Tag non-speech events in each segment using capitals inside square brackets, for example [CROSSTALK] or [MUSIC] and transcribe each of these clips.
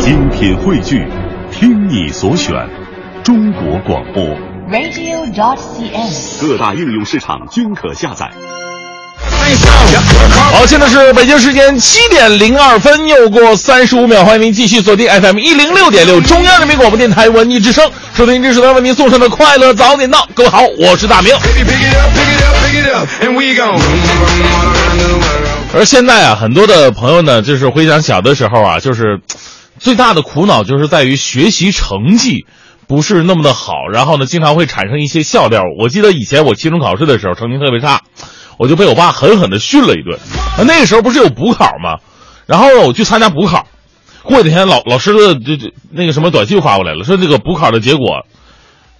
精品汇聚，听你所选，中国广播。radio.dot.cn，。各大应用市场均可下载。好，现在是北京时间七点零二分，又过三十五秒，欢迎您继续锁定 FM 一零六点六中央人民广播电台文艺之声，收听这时段为您送上的快乐早点到。各位好，我是大明。而现在啊，很多的朋友呢，就是回想小的时候啊，就是最大的苦恼就是在于学习成绩不是那么的好，然后呢，经常会产生一些笑料。我记得以前我期中考试的时候成绩特别差，我就被我爸狠狠的训了一顿。那个时候不是有补考吗？然后，我去参加补考，过几天老老师的这这那个什么短信发过来了，说这个补考的结果，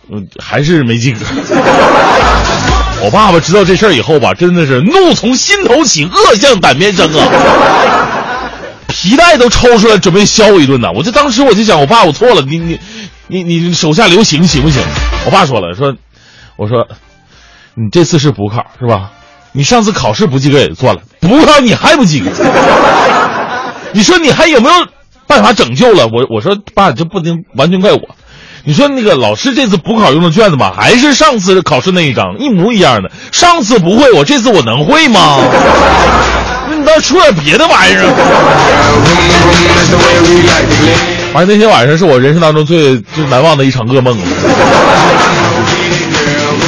嗯，还是没及格。[LAUGHS] 我爸爸知道这事儿以后吧，真的是怒从心头起，恶向胆边生啊！皮带都抽出来准备削我一顿呢。我就当时我就想，我爸我错了，你你你你手下留情行不行？我爸说了，说我说你这次是补考是吧？你上次考试不及格也就算了，补考你还不及格，[LAUGHS] 你说你还有没有办法拯救了？我我说爸，这不能完全怪我。你说那个老师这次补考用的卷子吧，还是上次考试那一张，一模一样的。上次不会，我这次我能会吗？那你倒出点别的玩意儿。反正那天晚上是我人生当中最最难忘的一场噩梦。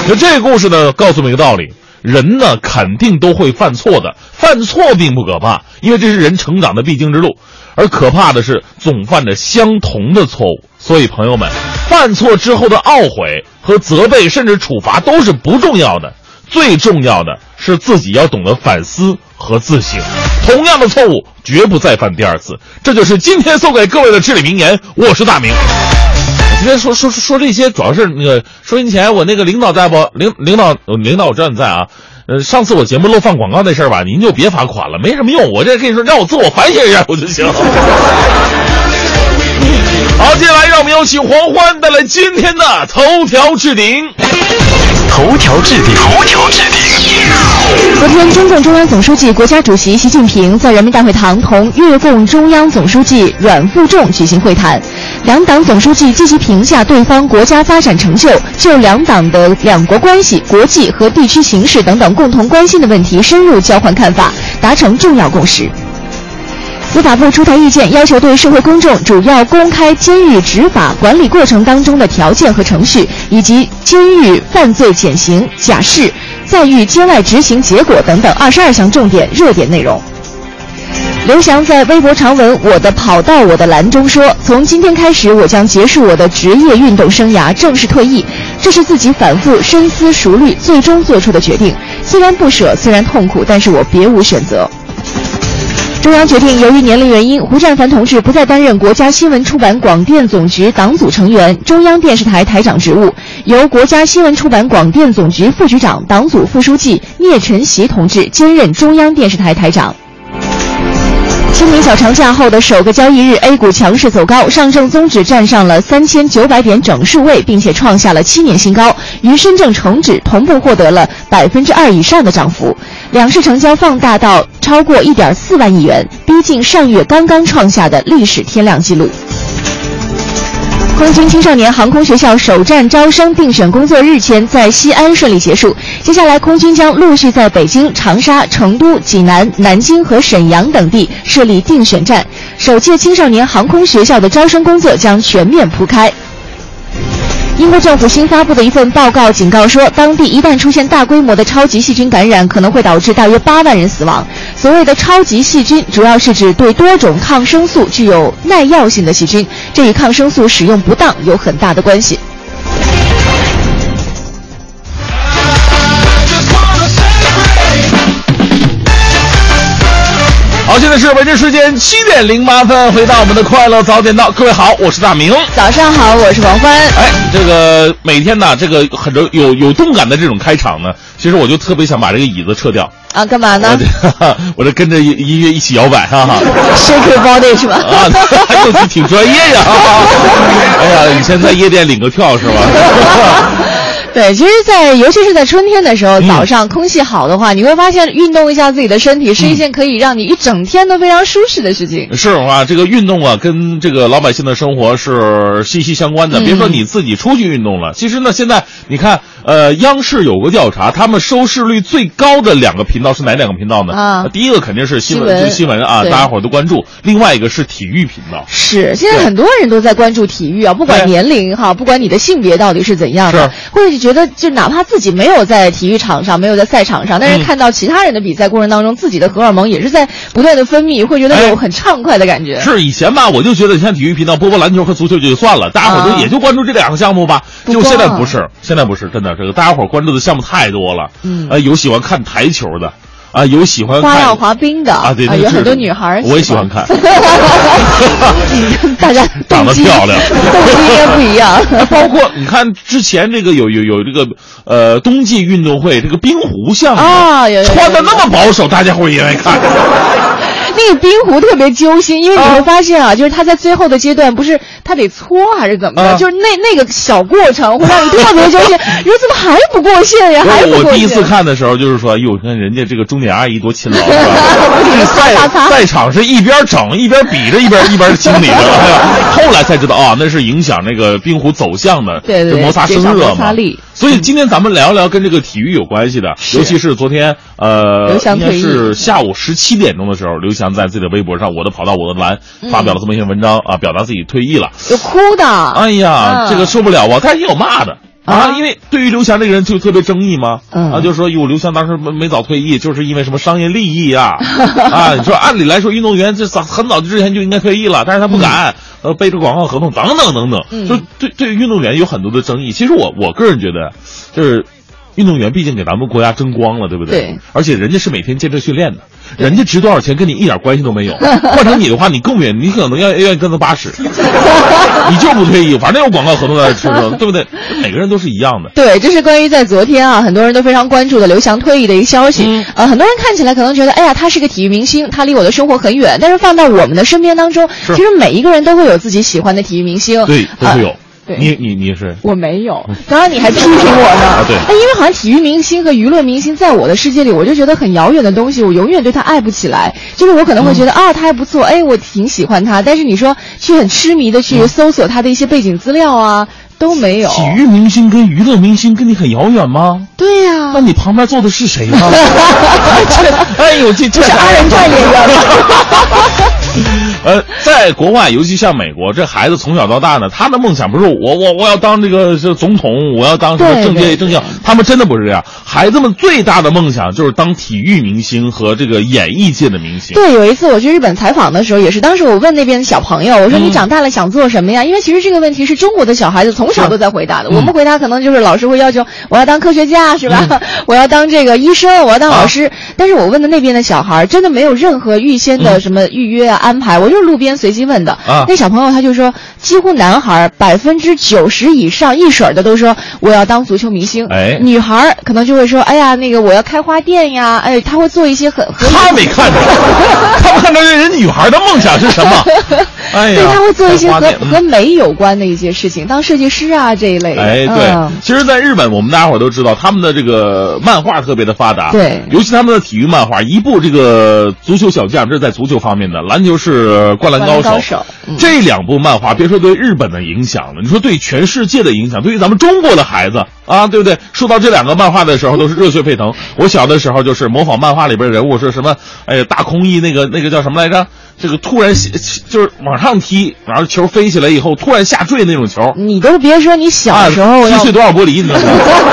就这个故事呢，告诉我们一个道理：人呢肯定都会犯错的，犯错并不可怕，因为这是人成长的必经之路。而可怕的是总犯着相同的错误。所以朋友们，犯错之后的懊悔和责备，甚至处罚都是不重要的，最重要的是自己要懂得反思和自省。同样的错误绝不再犯第二次，这就是今天送给各位的至理名言。我是大明。今天说说说这些，主要是那个收音前我那个领导在不？领领导领导我知道你在啊。呃，上次我节目漏放广告那事儿吧，您就别罚款了，没什么用。我这跟你说，让我自我反省一下我就行了。好，接下来让我们有请黄欢带来今天的头条置顶。头条置顶，头条置顶。昨天，中共中央总书记、国家主席习近平在人民大会堂同越共中央总书记阮富仲举行会谈，两党总书记积极评价对方国家发展成就，就两党的两国关系、国际和地区形势等等共同关心的问题深入交换看法，达成重要共识。司法部出台意见，要求对社会公众主要公开监狱执法管理过程当中的条件和程序，以及监狱犯罪减刑、假释、在狱监外执行结果等等二十二项重点热点内容。刘翔在微博长文“我的跑道我的栏”中说：“从今天开始，我将结束我的职业运动生涯，正式退役。这是自己反复深思熟虑，最终做出的决定。虽然不舍，虽然痛苦，但是我别无选择。”中央决定，由于年龄原因，胡占凡同志不再担任国家新闻出版广电总局党组成员、中央电视台台长职务，由国家新闻出版广电总局副局长、党组副书记聂晨曦同志兼任中央电视台台长。清明小长假后的首个交易日，A 股强势走高，上证综指站上了三千九百点整数位，并且创下了七年新高，与深证成指同步获得了百分之二以上的涨幅。两市成交放大到超过一点四万亿元，逼近上月刚刚创下的历史天量纪录。空军青少年航空学校首站招生定选工作日前在西安顺利结束，接下来空军将陆续在北京、长沙、成都、济南、南京和沈阳等地设立定选站，首届青少年航空学校的招生工作将全面铺开。英国政府新发布的一份报告警告说，当地一旦出现大规模的超级细菌感染，可能会导致大约八万人死亡。所谓的超级细菌，主要是指对多种抗生素具有耐药性的细菌，这与抗生素使用不当有很大的关系。好，现在是北京时间七点零八分，回到我们的快乐早点到，各位好，我是大明。早上好，我是王欢。哎，这个每天呢，这个很多有有动感的这种开场呢，其实我就特别想把这个椅子撤掉。啊，干嘛呢我这 [LAUGHS] 我这跟着音音乐一起摇摆，哈哈。？Shake your body 是吧？啊，[LAUGHS] 这挺专业呀！哎呀，以前在夜店领个票是吧？[LAUGHS] 对，其实在，尤其是在春天的时候，嗯早上空气好的话，你会发现运动一下自己的身体是一件可以让你一整天都非常舒适的事情。是啊，这个运动啊，跟这个老百姓的生活是息息相关的。嗯别说你自己出去运动了，其实呢，现在你看，呃，央视有个调查，他们收视率最高的两个频道是哪两个频道呢？啊第一个肯定是新闻，新闻就新闻啊，大家伙儿都关注；另外一个是体育频道。是，现在很多人都在关注体育啊，不管年龄哈，不管你的性别到底是怎样的是，或者是觉得就哪怕自己没有在体育场上，没有在赛场上，但是嗯看到其他人的比赛过程当中，自己的荷尔蒙也是在不断的分泌，会觉得哎有很畅快的感觉。是以前吧，我就觉得像体育频道播播篮球和足球就算了，大家伙儿都啊也就关注这两个项目吧。不结果现在不是，现在不是，真的，这个大家伙儿关注的项目太多了。嗯呃，有喜欢看台球的，啊，有喜欢花样滑冰的啊，对，那个是有很多女孩儿我也喜欢看。[LAUGHS] [LAUGHS] 大家长得漂亮 [LAUGHS] 动机应该不一样。哎包括你看之前这个有有有这个呃冬季运动会这个冰壶项目穿的那么保守，大家伙儿也爱看。那个冰壶特别揪心，因为你啊会发现啊，就是他在最后的阶段，不是他得搓还是怎么的，啊就是那那个小过程会让你 [LAUGHS] 特别揪心。你说怎么还不过线呀？还不过线？我我第一次看的时候，就是说，哟，看人家这个钟点阿姨多勤劳，[LAUGHS] 是吧？不停地擦擦擦赛赛场是一边整一边比着一边一边清理的。哎 [LAUGHS] 呀后来才知道啊，那是影响那个冰壶走向的，对对对摩擦生热嘛。所以今天咱们聊一聊跟这个体育有关系的，尤其是昨天呃，刘翔应该退役是下午十七点钟的时候，刘翔在自己的微博上“我的跑道我的蓝”发表了这么一篇文章啊，表达自己退役了。有哭的。哎呀，嗯这个受不了啊！但是也有骂的啊，啊因为对于刘翔这个人就特别争议嘛，嗯啊，就说哟，刘翔当时没没早退役，就是因为什么商业利益啊，[LAUGHS] 啊，你说按理来说运动员这早很早之前就应该退役了，但是他不敢，呃，背着广告合同等等等等，嗯就对对于运动员有很多的争议。其实我我个人觉得，就是。运动员毕竟给咱们国家争光了，对不对？对。而且人家是每天坚持训练的，人家值多少钱跟你一点关系都没有。[LAUGHS] 换成你的话，你更远，你可能要愿意跟他八十。[LAUGHS] 你就不退役，反正有广告合同在这吃着，对不对？每个人都是一样的。对，这是关于在昨天啊，很多人都非常关注的刘翔退役的一个消息。嗯呃，很多人看起来可能觉得，哎呀，他是个体育明星，他离我的生活很远。但是放到我们的身边当中，其实每一个人都会有自己喜欢的体育明星。对，都会有。呃对你你你是我没有，刚刚你还批评我呢。啊对哎，因为好像体育明星和娱乐明星在我的世界里，我就觉得很遥远的东西，我永远对他爱不起来。就是我可能会觉得、啊，他还不错，哎，我挺喜欢他。但是你说去很痴迷的去搜索他的一些背景资料啊，都没有。体育明星跟娱乐明星跟你很遥远吗？对呀、那你旁边坐的是谁呢？[LAUGHS] 哎呦，这这是二人转演员吗？[LAUGHS] [LAUGHS] 呃，在国外，尤其像美国，这孩子从小到大呢，他的梦想不是我我我要当这个是总统，我要当什么政界政要，他们真的不是这样。孩子们最大的梦想就是当体育明星和这个演艺界的明星。对，有一次我去日本采访的时候，也是当时我问那边的小朋友，我说嗯你长大了想做什么呀？因为其实这个问题是中国的小孩子从小都在回答的。嗯我们回答可能就是老师会要求我要当科学家是吧？[LAUGHS] 我要当这个医生，我要当老师。但是我问的那边的小孩，真的没有任何预先的什么预约啊、安排，我就是路边随机问的。啊那小朋友他就说，几乎男孩百分之九十以上一水儿的都说我要当足球明星。哎女孩儿可能就会说，哎呀，那个我要开花店呀，哎，他会做一些很很他没看着，[LAUGHS] 他看着人女孩的梦想是什么？[LAUGHS] 哎呀，对，他会做一些和和美有关的一些事情，当设计师啊这一类的。哎，对，嗯其实，在日本，我们大家伙都知道，他们的这个漫画特别的发达，对尤其他们的体育漫画，一部这个足球小将，这是在足球方面的；篮球是灌篮高手。高手嗯这两部漫画，别说对日本的影响了，你说对全世界的影响，对于咱们中国的孩子啊，对不对？说到这两个漫画的时候，都是热血沸腾。我小的时候就是模仿漫画里边人物是什么，哎呀，大空翼那个那个叫什么来着？这个突然就是往上踢，然后球飞起来以后突然下坠那种球。你都别说你小时候啊，要击碎多少玻璃，你知道吗？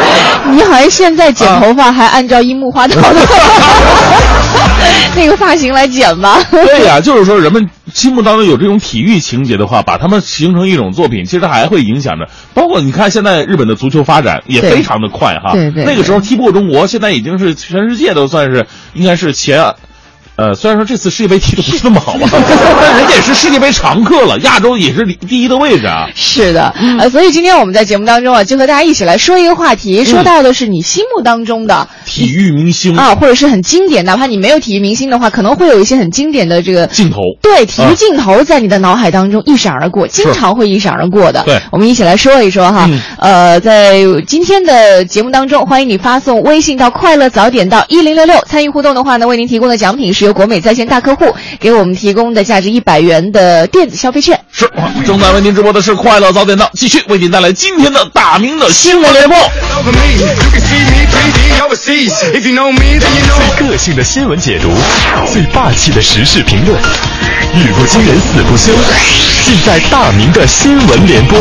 [LAUGHS] 你好像现在剪头发还按照樱木花道的 [LAUGHS] 那个发型来剪吧？对呀、就是说人们心目当中有这种体育情节的话，把他们形成一种作品，其实还会影响着。包括你看，现在日本的足球发展也非常的快哈。对对那个时候踢不过中国，现在已经是全世界都算是应该是前。呃，虽然说这次世界杯踢的不是那么好吧，但 [LAUGHS] 人家也是世界杯常客了，亚洲也是第一的位置啊。是的，呃，所以今天我们在节目当中啊，就和大家一起来说一个话题，说到的是你心目当中的体育明星啊，或者是很经典，哪怕你没有体育明星的话，可能会有一些很经典的这个镜头，对，体育镜头在你的脑海当中一闪而过，经常会一闪而过的。对，我们一起来说一说哈，呃，在今天的节目当中，欢迎你发送微信到快乐早点到一零六六，参与互动的话呢，为您提供的奖品是由国美在线大客户给我们提供的价值一百元的电子消费券。是，正在为您直播的是快乐早点到，继续为您带来今天的大明的新闻联播。最个性的新闻解读，最霸气的时事评论，语不惊人死不休，尽在大明的新闻联播。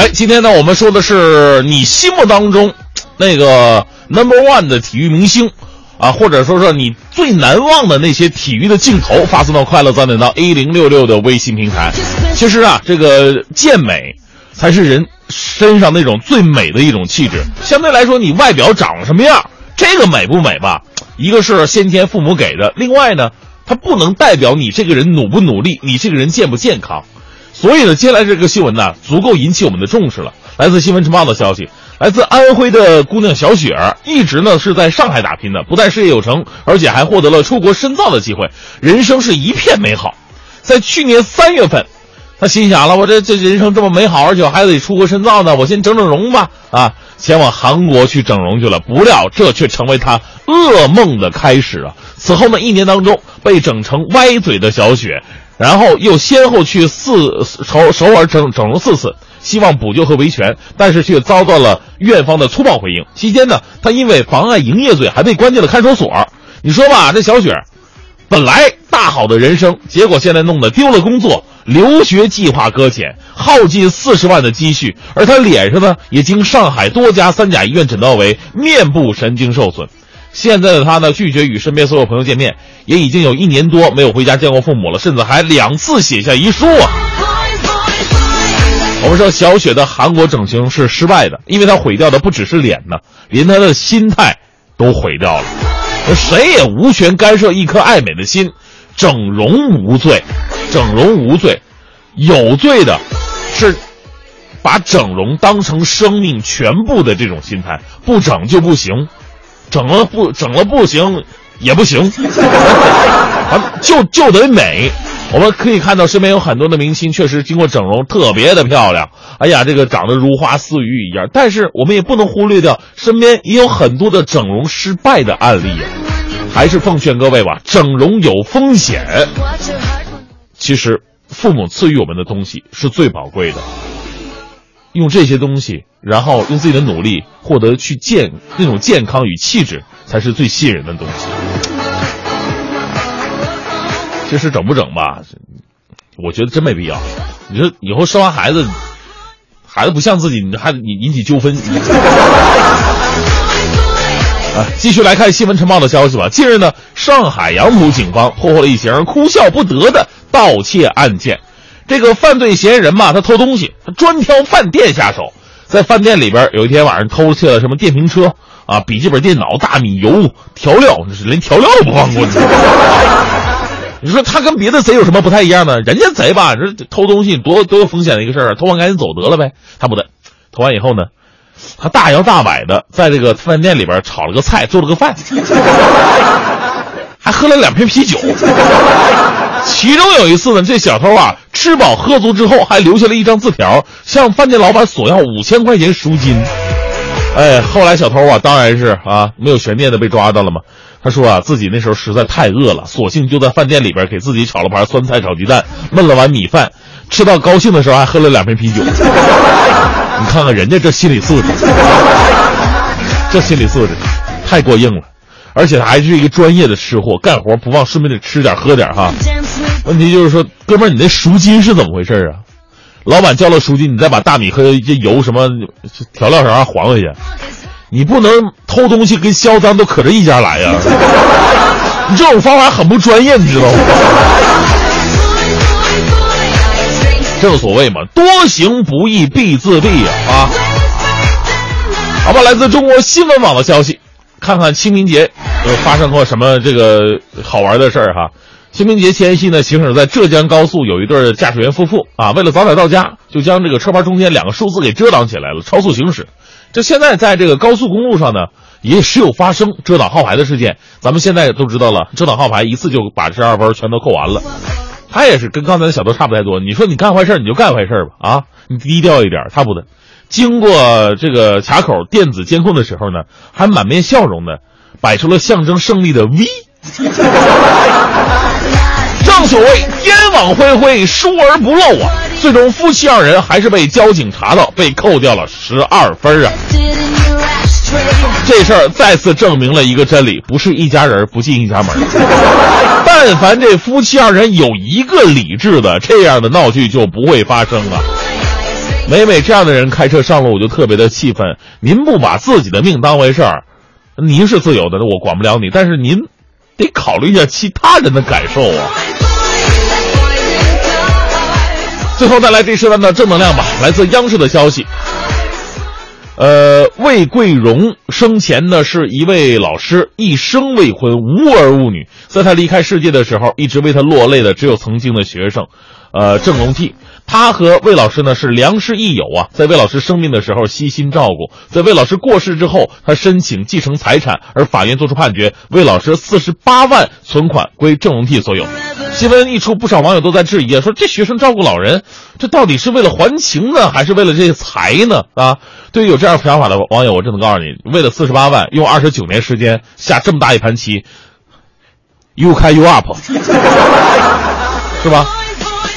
哎，今天呢，我们说的是你心目当中那个 number one 的体育明星啊，或者说说你最难忘的那些体育的镜头，发送到快乐早点到 A 零六六的微信平台。其实啊，这个健美才是人身上那种最美的一种气质。相对来说，你外表长什么样，这个美不美吧？一个是先天父母给的，另外呢，它不能代表你这个人努不努力，你这个人健不健康。所以呢，接下来这个新闻呢，足够引起我们的重视了。来自新闻晨报的消息，来自安徽的姑娘小雪儿，一直呢是在上海打拼的，不但事业有成，而且还获得了出国深造的机会，人生是一片美好。在去年三月份，她心想了，我这这人生这么美好，而且还得出国深造呢，我先整整容吧，啊，前往韩国去整容去了。不料这却成为她噩梦的开始啊！此后呢，一年当中被整成歪嘴的小雪。然后又先后去四首首尔整整容四次，希望补救和维权，但是却遭到了院方的粗暴回应。期间呢，他因为妨碍营业罪，还被关进了看守所。你说吧，这小雪，本来大好的人生，结果现在弄得丢了工作，留学计划搁浅，耗尽四十万的积蓄，而他脸上呢，也经上海多家三甲医院诊断为面部神经受损。现在的他呢，拒绝与身边所有朋友见面，也已经有一年多没有回家见过父母了，甚至还两次写下遗书啊。我们说小雪的韩国整形是失败的，因为她毁掉的不只是脸呢，连她的心态都毁掉了。谁也无权干涉一颗爱美的心，整容无罪，整容无罪，有罪的是把整容当成生命全部的这种心态，不整就不行。整了不整了不行，也不行，[LAUGHS] 啊，就就得美。我们可以看到身边有很多的明星，确实经过整容，特别的漂亮。哎呀，这个长得如花似玉一样。但是我们也不能忽略掉身边也有很多的整容失败的案例呀。还是奉劝各位吧，整容有风险。其实父母赐予我们的东西是最宝贵的。用这些东西，然后用自己的努力获得去健那种健康与气质，才是最吸引人的东西。其实整不整吧，我觉得真没必要。你说以后生完孩子，孩子不像自己，你还你引起纠纷。[LAUGHS] 啊，继续来看新闻晨报的消息吧。近日呢，上海杨浦警方破获了一起哭笑不得的盗窃案件。这个犯罪嫌疑人嘛，他偷东西，他专挑饭店下手。在饭店里边，有一天晚上偷窃了什么电瓶车啊、笔记本电脑、大米、油、调料，就是连调料都不放过。[LAUGHS] 你说他跟别的贼有什么不太一样呢？人家贼吧，这偷东西多多有风险的一个事儿，偷完赶紧走得了呗。他不对，偷完以后呢，他大摇大摆的在这个饭店里边炒了个菜，做了个饭，还喝了两瓶啤酒。其中有一次呢，这小偷啊吃饱喝足之后，还留下了一张字条，向饭店老板索要五千块钱赎金。哎，后来小偷啊，当然是啊没有悬念的被抓到了嘛。他说啊，自己那时候实在太饿了，索性就在饭店里边给自己炒了盘酸菜炒鸡蛋，焖了碗米饭，吃到高兴的时候还喝了两瓶啤酒。你看看人家这心理素质，这心理素质太过硬了。而且他还是一个专业的吃货，干活不忘顺便得吃点喝点哈。问题就是说，哥们儿，你那赎金是怎么回事啊？老板交了赎金，你再把大米和这油什么调料啥还回去，你不能偷东西跟销赃都可着一家来呀！[LAUGHS] 你这种方法很不专业，你知道吗？正所谓嘛，多行不义必自毙呀！啊，好吧，来自中国新闻网的消息，看看清明节呃发生过什么这个好玩的事儿哈。清明节前夕呢，行驶在浙江高速有一对驾驶员夫妇啊，为了早点到家，就将这个车牌中间两个数字给遮挡起来了，超速行驶。这现在在这个高速公路上呢，也时有发生遮挡号牌的事件。咱们现在都知道了，遮挡号牌一次就把这二分全都扣完了。他也是跟刚才的小偷差不太多。你说你干坏事你就干坏事吧，啊，你低调一点，他不的。经过这个卡口电子监控的时候呢，还满面笑容的摆出了象征胜利的 V。[LAUGHS] 正所谓天网恢恢，疏而不漏啊！最终夫妻二人还是被交警查到，被扣掉了十二分啊！这事儿再次证明了一个真理：不是一家人不进一家门。[LAUGHS] 但凡这夫妻二人有一个理智的，这样的闹剧就不会发生了。每每这样的人开车上路，我就特别的气愤。您不把自己的命当回事儿，您是自由的，我管不了你。但是您得考虑一下其他人的感受啊！最后再来这时段的正能量吧，来自央视的消息。呃，魏桂荣生前呢是一位老师，一生未婚，无儿无女。在他离开世界的时候，一直为他落泪的只有曾经的学生，呃，郑龙娣。他和魏老师呢是良师益友啊，在魏老师生病的时候悉心照顾，在魏老师过世之后，他申请继承财产，而法院作出判决，魏老师四十八万存款归郑龙娣所有。新闻一出，不少网友都在质疑啊，说这学生照顾老人，这到底是为了还情呢，还是为了这些财呢？啊，对于有这样想法的网友，我只能告诉你，为了四十八万，用二十九年时间下这么大一盘棋，You can you up，是吧？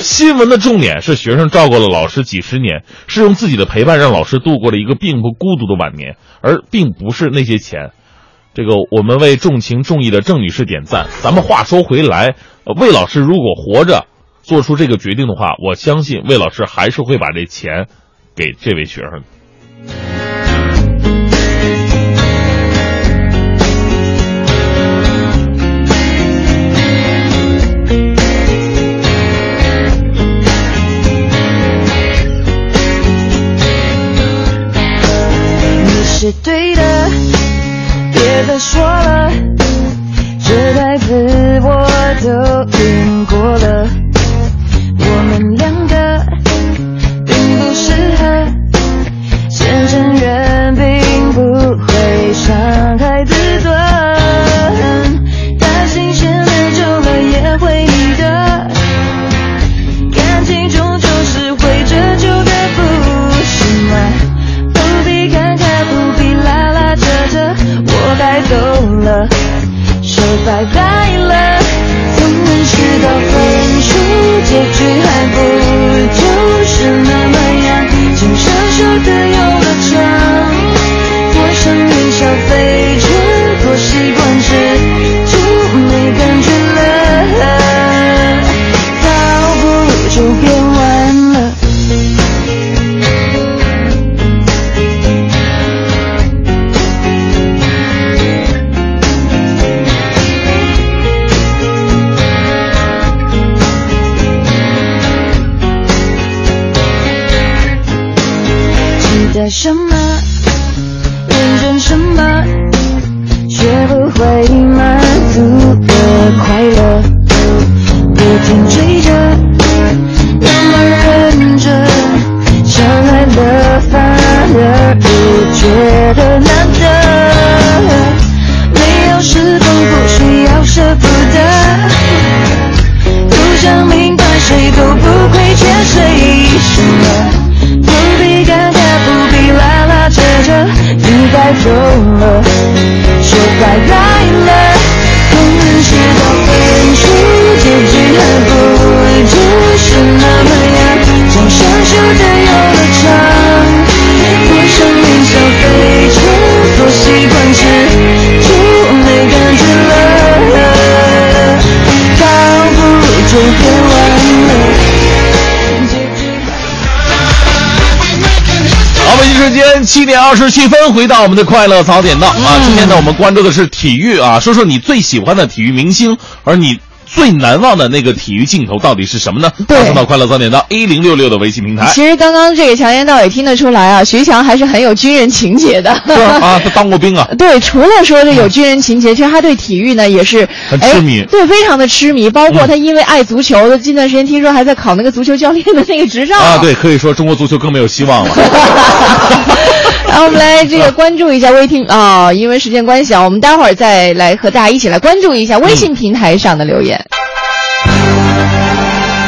新闻的重点是学生照顾了老师几十年，是用自己的陪伴让老师度过了一个并不孤独的晚年，而并不是那些钱。这个我们为重情重义的郑女士点赞。咱们话说回来，魏老师如果活着做出这个决定的话，我相信魏老师还是会把这钱给这位学生。是对的，别再说了，这台词我都演过了。七点二十七分，回到我们的快乐早点到啊！今天呢，我们关注的是体育啊，说说你最喜欢的体育明星，而你最难忘的那个体育镜头到底是什么呢？对发送到快乐早点到一零六六的微信平台。其实刚刚这个强言道也听得出来啊，徐强还是很有军人情节的。[LAUGHS] 啊，他当过兵啊。对，除了说这有军人情节，其实他对体育呢也是很痴迷哎对，非常的痴迷。包嗯括他因为爱足球，近段时间听说还在考那个足球教练的那个执照啊，对，可以说中国足球更没有希望了。[LAUGHS] 然后我们来 [LAUGHS] 这个关注一下微听啊、因为时间关系啊，我们待会儿再来和大家一起来关注一下微信平台上的留言。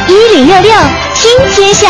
一零六六听天下，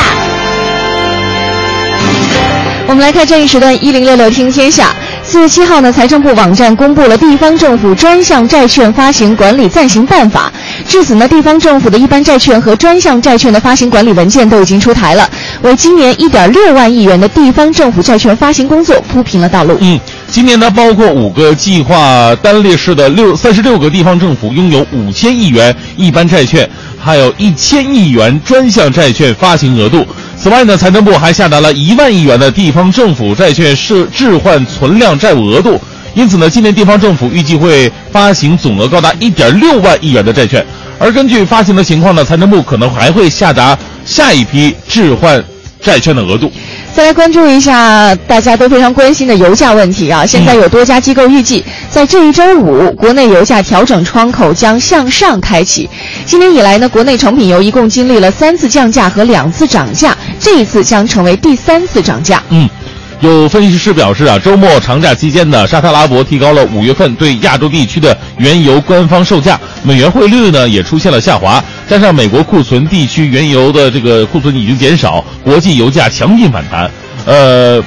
我们来看这一时段一零六六听天下。四月七号呢，财政部网站公布了《地方政府专项债券发行管理暂行办法》。至此呢，地方政府的一般债券和专项债券的发行管理文件都已经出台了，为今年一点六万亿元的地方政府债券发行工作铺平了道路。嗯，今年呢，包括五个计划单列市的六三十六个地方政府拥有五千亿元一般债券，还有一千亿元专项债券发行额度。此外呢，财政部还下达了一万亿元的地方政府债券是置换存量债务额度。因此呢，今年地方政府预计会发行总额高达一点六万亿元的债券。而根据发行的情况呢，财政部可能还会下达下一批置换债券的额度。再来关注一下大家都非常关心的油价问题啊！现在有多家机构预计，在这一周五，国内油价调整窗口将向上开启。今年以来呢，国内成品油一共经历了三次降价和两次涨价，这一次将成为第三次涨价。嗯，有分析师表示啊，周末长假期间呢，沙特阿拉伯提高了五月份对亚洲地区的原油官方售价，美元汇率呢也出现了下滑，加上美国库存地区原油的这个库存已经减少，国际油价强劲反弹。呃，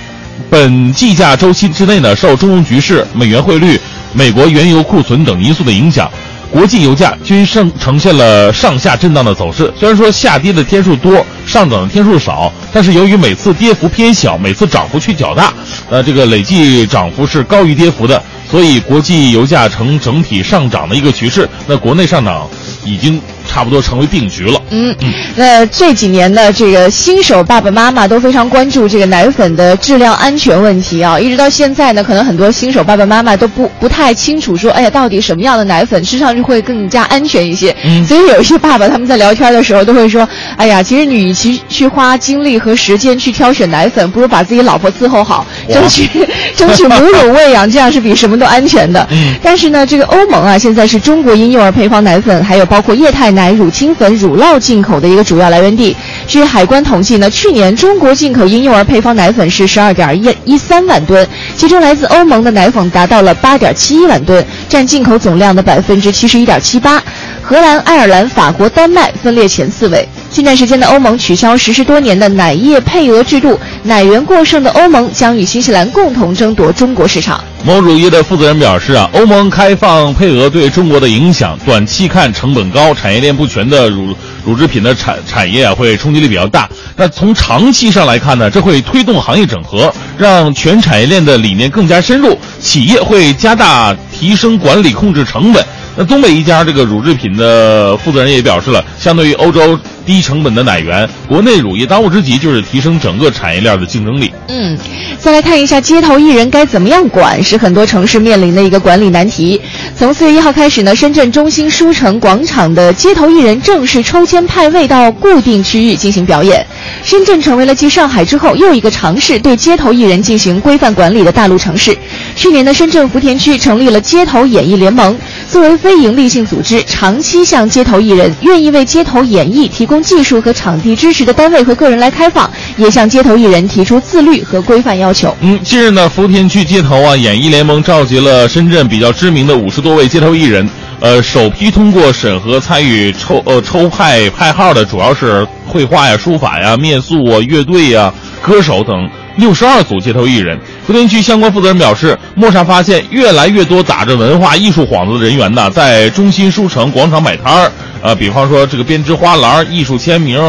本计价周期之内呢，受中东局势、美元汇率、美国原油库存等因素的影响。国际油价均上呈现了上下震荡的走势，虽然说下跌的天数多，上涨的天数少，但是由于每次跌幅偏小，每次涨幅却较大，呃，这个累计涨幅是高于跌幅的，所以国际油价呈整体上涨的一个趋势。那国内上涨已经差不多成为定局了。嗯，嗯那这几年呢，这个新手爸爸妈妈都非常关注这个奶粉的质量安全问题啊。一直到现在呢，可能很多新手爸爸妈妈都不不太清楚说，哎呀，到底什么样的奶粉吃上去会更加安全一些。嗯所以有一些爸爸他们在聊天的时候都会说，哎呀，其实你与其去花精力和时间去挑选奶粉，不如把自己老婆伺候好，争取 [LAUGHS] 争取母乳喂养，这样是比什么都安全的。嗯 [LAUGHS] 但是呢，这个欧盟啊，现在是中国婴幼儿配方奶粉，还有包括液态奶、奶乳清粉、乳酪进口的一个主要来源地。据海关统计呢，去年中国进口婴幼儿配方奶粉是十二点一一三万吨，其中来自欧盟的奶粉达到了八点七一万吨，占进口总量的百分之七十一点七八。荷兰、爱尔兰、法国、丹麦分列前四位。近段时间的欧盟取消实施多年的奶业配额制度，奶源过剩的欧盟将与新西兰共同争夺中国市场。某乳业的负责人表示啊，欧盟开放配额对中国的影响，短期看成本高、产业链不全的乳乳制品的产产业啊会冲击力比较大。那从长期上来看呢，这会推动行业整合，让全产业链的理念更加深入，企业会加大提升管理控制成本。那东北一家这个乳制品的负责人也表示了，相对于欧洲低成本的奶源，国内乳业当务之急就是提升整个产业链的竞争力。嗯，再来看一下街头艺人该怎么样管，是很多城市面临的一个管理难题。从四月一号开始呢，深圳中心书城广场的街头艺人正式抽签派位到固定区域进行表演。深圳成为了继上海之后又一个尝试对街头艺人进行规范管理的大陆城市。去年的深圳福田区成立了街头演艺联盟，作为非营利性组织，长期向街头艺人、愿意为街头演艺提供技术和场地支持的单位和个人来开放，也向街头艺人提出自律和规范要求。嗯，近日呢，福田区街头啊演艺联盟召集了深圳比较知名的五十多位街头艺人，呃，首批通过审核参与抽呃抽派派号的主要是绘画呀、书法呀、面塑啊、乐队呀、歌手等六十二组街头艺人。福田区相关负责人表示，莫莎发现越来越多打着文化艺术幌子的人员呢，在中心书城广场摆摊儿，呃，比方说这个编织花篮、艺术签名。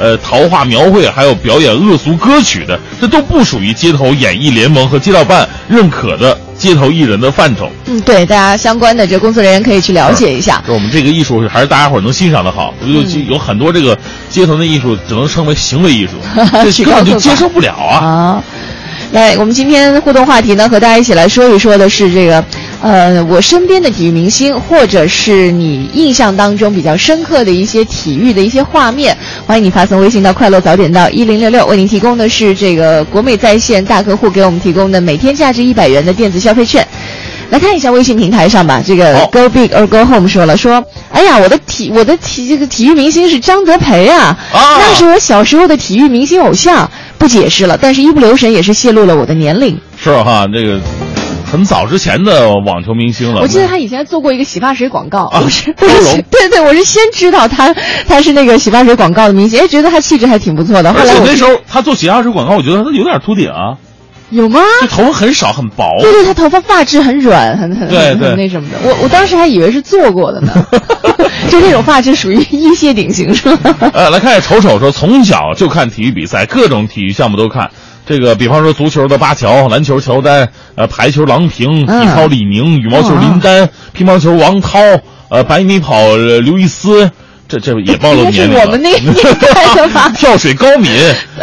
呃，陶画描绘，还有表演恶俗歌曲的，这都不属于街头演艺联盟和街道办认可的街头艺人的范畴。嗯，对，大家相关的这工作人员可以去了解一下。就我们这个艺术还是大家伙儿能欣赏的好，有有很多这个街头的艺术只能称为行为艺术，[LAUGHS] 这根本就接受不了啊。啊。来，我们今天互动话题呢，和大家一起来说一说的是这个，呃，我身边的体育明星，或者是你印象当中比较深刻的一些体育的一些画面。欢迎你发送微信到“快乐早点到一零六六”，为您提供的是这个国美在线大客户给我们提供的每天价值一百元的电子消费券。来看一下微信平台上吧，这个好 Go Big or Go Home 说了说，哎呀，我的体我的体这个体育明星是张德培啊，啊那是我小时候的体育明星偶像。不解释了，但是一不留神也是泄露了我的年龄。是哈，这个很早之前的网球明星了。我记得他以前做过一个洗发水广告，啊我是高我是对对，我是先知道他他是那个洗发水广告的明星，哎，觉得他气质还挺不错的。后来我那时候他做洗发水广告，我觉得他有点秃顶啊，有吗？就头发很少很薄。对对，他头发发质很软，很很很对对很那什么的。我我当时还以为是做过的呢，[LAUGHS] 就那种发质属于一泻顶型是吧？呃，来看一下丑丑说，从小就看体育比赛，各种体育项目都看。这个，比方说足球的巴乔，篮球乔丹，呃，排球郎平，体操李宁，羽毛球林丹，乒乓球王涛，呃，百米跑呃刘易斯，这这也暴露 [LAUGHS] 年龄了。我们那个年代的 [LAUGHS] 吧跳水高敏，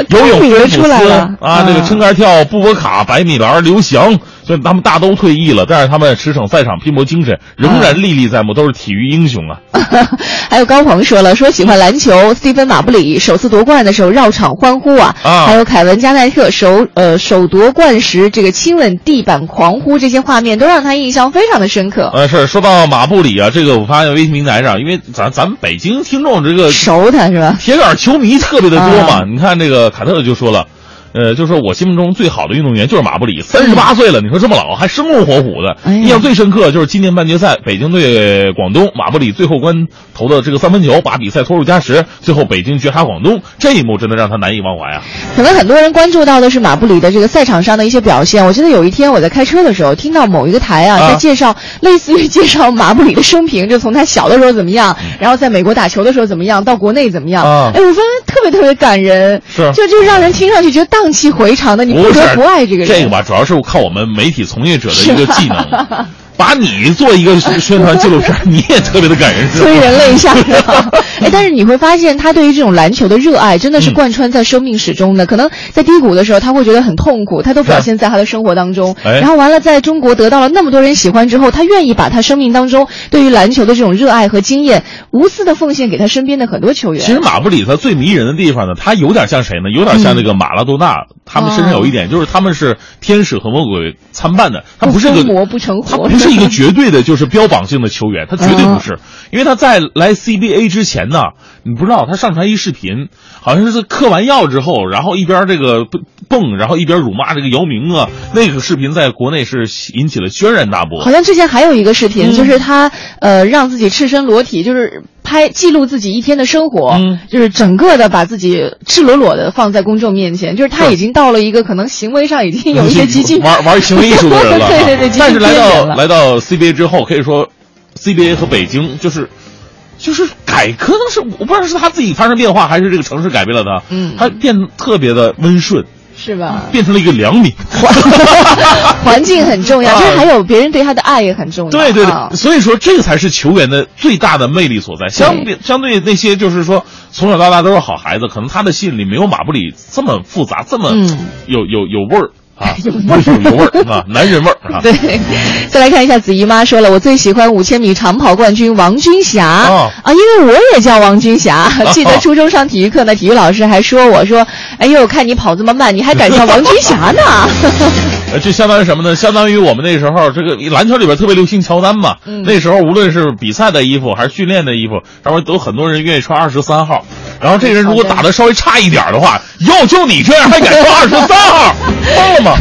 游泳菲普斯出来了啊，这个啊撑杆跳布波卡，百米栏刘翔，虽然他们大都退役了，但是他们驰骋赛场拼搏精神仍然历历在目，都是体育英雄啊。[LAUGHS] 还有高鹏说了，说喜欢篮球，斯蒂芬马布里首次夺冠的时候绕场欢呼啊，啊还有凯文加奈特首呃首夺冠时这个亲吻地板狂呼，这些画面都让他印象非常的深刻。呃，是说到马布里啊，这个我发现微信平台上，因为咱咱们北京听众这个熟他是吧？铁杆球迷特别的多嘛，啊你看这个卡特就说了。呃，就是说我心目中最好的运动员就是马布里，三十八岁了，你说这么老还生龙活虎的。印象最深刻就是今年半决赛，北京对广东，马布里最后关投的这个三分球，把比赛拖入加时，最后北京绝杀广东，这一幕真的让他难以忘怀啊！可能很多人关注到的是马布里的这个赛场上的一些表现。我记得有一天我在开车的时候，听到某一个台啊啊在介绍，类似于介绍马布里的生平，就从他小的时候怎么样，然后在美国打球的时候怎么样，到国内怎么样。嗯啊哎，我发现特别特别感人，是就就让人听上去觉得荡气回肠的，你不是得不爱这个人。这个吧，主要是靠我们媒体从业者的一个技能，[LAUGHS] 把你做一个宣传纪录片，[LAUGHS] 你也特别的感人，催人泪下？[LAUGHS] 哎，但是你会发现，他对于这种篮球的热爱真的是嗯贯穿在生命始终的。可能在低谷的时候，他会觉得很痛苦，他都表现在他的生活当中。哎然后完了，在中国得到了那么多人喜欢之后，他愿意把他生命当中对于篮球的这种热爱和经验，无私的奉献给他身边的很多球员。其实马布里他最迷人的地方呢，他有点像谁呢？有点像那个马拉多纳，他们身上有一点，就是他们是天使和魔鬼参半的，他不是一个魔不成活是一个绝对的就是标榜性的球员，他绝对不是，因为他在来 CBA 之前呢，你不知道他上传一视频，好像是嗑完药之后，然后一边这个蹦，然后一边辱骂这个姚明啊，那个视频在国内是引起了轩然大波好。像之前还有一个视频，嗯就是他呃让自己赤身裸体，就是拍记录自己一天的生活，嗯。就是整个的把自己赤裸裸的放在公众面前，就是他已经到了一个可能行为上已经有一些激进玩玩行为艺术的人了。[LAUGHS] 啊，对对对但是来到来到 CBA 之后，可以说 CBA 和北京就是。就是改，可能是我不知道是他自己发生变化，还是这个城市改变了他。嗯。他变得特别的温顺，是吧？变成了一个良民。环 [LAUGHS] 境很重要，啊就是还有别人对他的爱也很重要。对对啊对，所以说这个才是球员的最大的魅力所在。相比相对那些就是说从小到大都是好孩子，可能他的心里没有马布里这么复杂，这么嗯有有有味儿啊，[LAUGHS] 有味儿有味儿啊，[LAUGHS] 男人味儿啊。对，再来看一下子怡妈说了，我最喜欢五千米长跑冠军王军霞、哦啊，因为我也叫王军霞。[LAUGHS] 记得初中上体育课呢，体育老师还说我说，哎呦，看你跑这么慢，你还敢叫王军霞呢？呃，这相当于什么呢？相当于我们那时候这个篮球里边特别流行乔丹嘛。嗯那时候无论是比赛的衣服还是训练的衣服，上面都很多人愿意穿二十三号。然后这个人如果打的稍微差一点的话，哟，就你这样还敢穿二十三号，[LAUGHS] 疯了吗？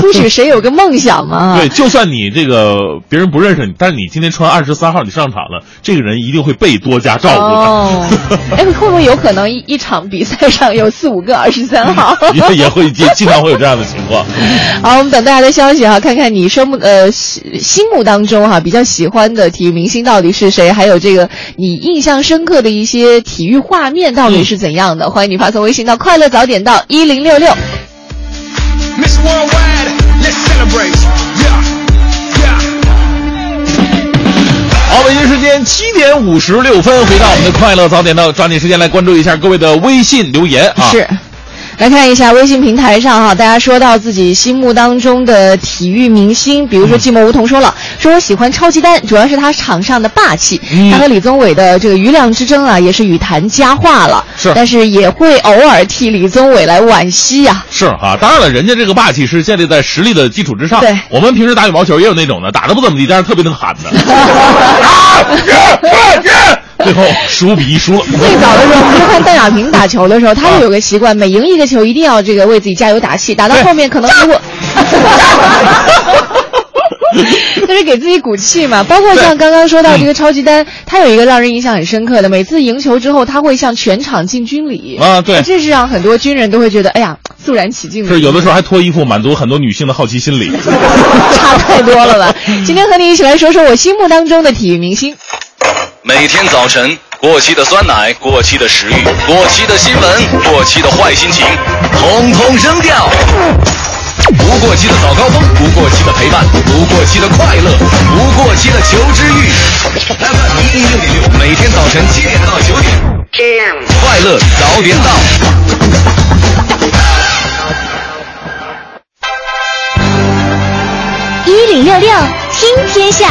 不许谁有个梦想嘛。对，就算你这个别人不认识你，但是你今天穿二十三号，你上场了，这个人一定会被多加照顾的。哦，[LAUGHS] 哎，会不会有可能一一场比赛上有四五个二十三号？也也会经经常会有这样的情况。[LAUGHS] 好，我们等大家的消息哈，看看你生目呃心心目当中哈比较喜欢的体育明星到底是谁，还有这个你印象深刻的一些体育画面到底是怎样的？欢迎你发送微信到快乐早点到一零六六。好，北京时间七点五十六分，回到我们的快乐早点到，抓紧时间来关注一下各位的微信留言啊。是。来看一下微信平台上哈，大家说到自己心目当中的体育明星，比如说寂寞梧桐说了，说我喜欢超级丹，主要是他场上的霸气。嗯他和李宗伟的这个余量之争啊，也是语坛佳话了。是但是也会偶尔替李宗伟来惋惜呀、是哈，当然了，人家这个霸气是建立在实力的基础之上。对我们平时打羽毛球也有那种的，打的不怎么地，但是特别能喊的。[LAUGHS] 啊耶耶耶最后十五比一输了。最早的时候，我们就看邓亚萍打球的时候，她就有个习惯，每赢一个球一定要这个为自己加油打气，打到后面可能如果。[LAUGHS] 就是给自己鼓气嘛，包括像刚刚说到这个超级丹，他有一个让人印象很深刻的，每次赢球之后，他会向全场敬军礼啊对这是让很多军人都会觉得，哎呀，肃然起敬的。是有的时候还脱衣服，满足很多女性的好奇心理。[LAUGHS] 差太多了吧？今天和你一起来说说我心目当中的体育明星。每天早晨，过期的酸奶，过期的食欲，过期的新闻，过期的坏心情，统统扔掉。不过期的早高峰，不过期的陪伴，不过期的快乐，不过期的求知欲。FM 一零六点六，每天早晨七点到九点，快乐早点到。一零六六听天下，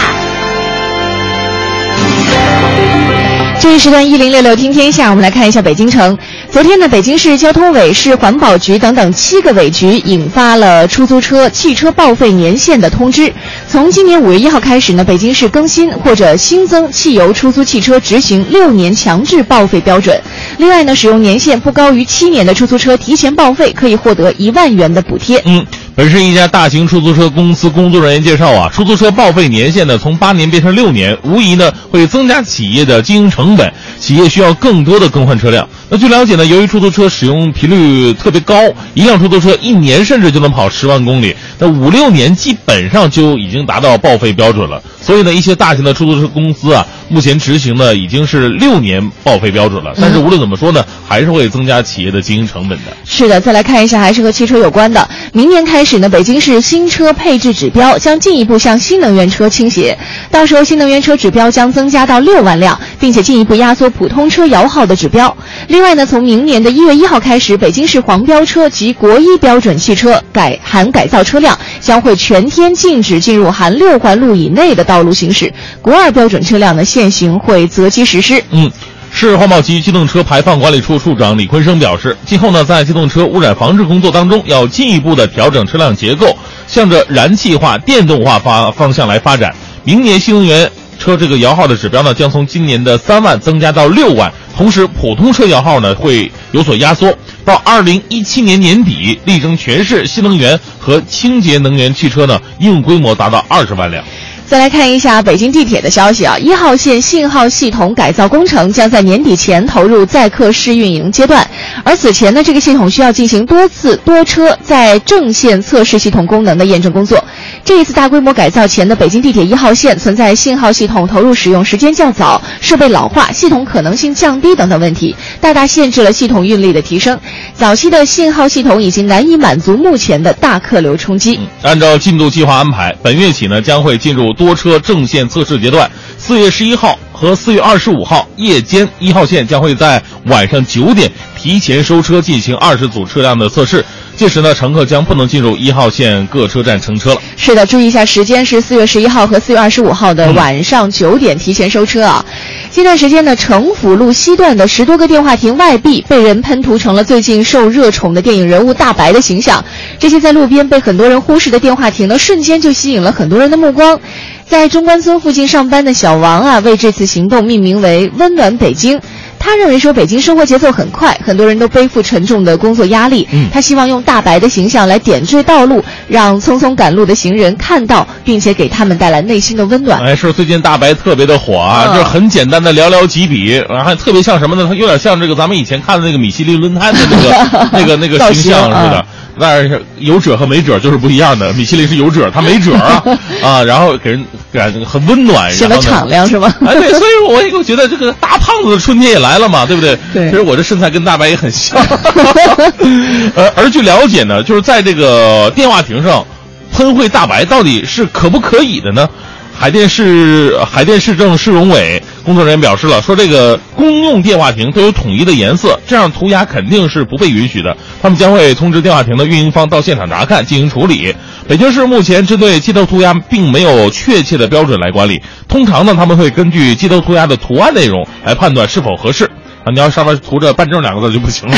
一时段一零六六听天下，我们来看一下北京城。昨天呢，北京市交通委、市环保局等等七个委局引发了出租车汽车报废年限的通知。从今年五月一号开始呢，北京市更新或者新增汽油出租汽车执行六年强制报废标准。另外呢，使用年限不高于七年的出租车提前报废，可以获得一万元的补贴。嗯，本市一家大型出租车公司工作人员介绍啊，出租车报废年限呢从八年变成六年，无疑呢会增加企业的经营成本，企业需要更多的更换车辆。那据了解呢，由于出租车使用频率特别高，一辆出租车一年甚至就能跑十万公里，那五六年基本上就已经达到报废标准了。所以呢，一些大型的出租车公司啊，目前执行的已经是六年报废标准了。但是无论怎么说呢，还是会增加企业的经营成本的。是的，再来看一下，还是和汽车有关的。明年开开始呢，北京市新车配置指标将进一步向新能源车倾斜，到时候新能源车指标将增加到六万辆，并且进一步压缩普通车摇号的指标。另外呢，从明年的一月一号开始，北京市黄标车及国一标准汽车改含改造车辆将会全天禁止进入含六环路以内的道路行驶，国二标准车辆呢限行会择机实施。嗯。市环保局机动车排放管理处处长李坤生表示，今后呢，在机动车污染防治工作当中，要进一步的调整车辆结构，向着燃气化、电动化发方向来发展。明年新能源车这个摇号的指标呢，将从今年的三万增加到六万，同时普通车摇号呢会有所压缩，到二零一七年年底，力争全市新能源和清洁能源汽车呢应用规模达到二十万辆。再来看一下北京地铁的消息啊，一号线信号系统改造工程将在年底前投入载客试运营阶段，而此前呢，这个系统需要进行多次多车在正线测试系统功能的验证工作。这一次大规模改造前的北京地铁一号线存在信号系统投入使用时间较早、设备老化、系统可能性降低等等问题，大大限制了系统运力的提升。早期的信号系统已经难以满足目前的大客流冲击。按照进度计划安排，本月起呢将会进入多车正线测试阶段。四月十一号和四月二十五号夜间，一号线将会在晚上九点提前收车进行二十组车辆的测试。届时呢，乘客将不能进入一号线各车站乘车了。是的，注意一下时间是四月十一号和四月二十五号的晚上九点提前收车啊。近段时间呢，城府路西段的十多个电话亭外壁被人喷涂成了最近受热宠的电影人物大白的形象。这些在路边被很多人忽视的电话亭呢，瞬间就吸引了很多人的目光。在中关村附近上班的小王啊，为这次行动命名为“温暖北京”。他认为说北京生活节奏很快，很多人都背负沉重的工作压力。嗯他希望用大白的形象来点缀道路，让匆匆赶路的行人看到，并且给他们带来内心的温暖。哎，是最近大白特别的火啊，嗯这很简单的寥寥几笔，然后还特别像什么呢？它有点像这个咱们以前看的那个米其林轮胎的那个那个 [LAUGHS] 那个形象似的啊。但是有褶和没褶就是不一样的，米其林是有褶，它没褶啊 [LAUGHS] 啊，然后给人感觉很温暖，显得敞亮是吗？哎，对，所以我我觉得这个大胖子的春天也来了嘛，对不对？对其实我这身材跟大白也很像。[LAUGHS] 而，而据了解呢，就是在这个电话亭上喷绘大白到底是可不可以的呢？海淀市海淀市政市容委工作人员表示了，说这个公用电话亭都有统一的颜色，这样涂鸦肯定是不被允许的。他们将会通知电话亭的运营方到现场查看进行处理。北京市目前针对街头涂鸦并没有确切的标准来管理，通常呢他们会根据街头涂鸦的图案内容来判断是否合适。啊，你要上面涂着“办证”两个字就不行了。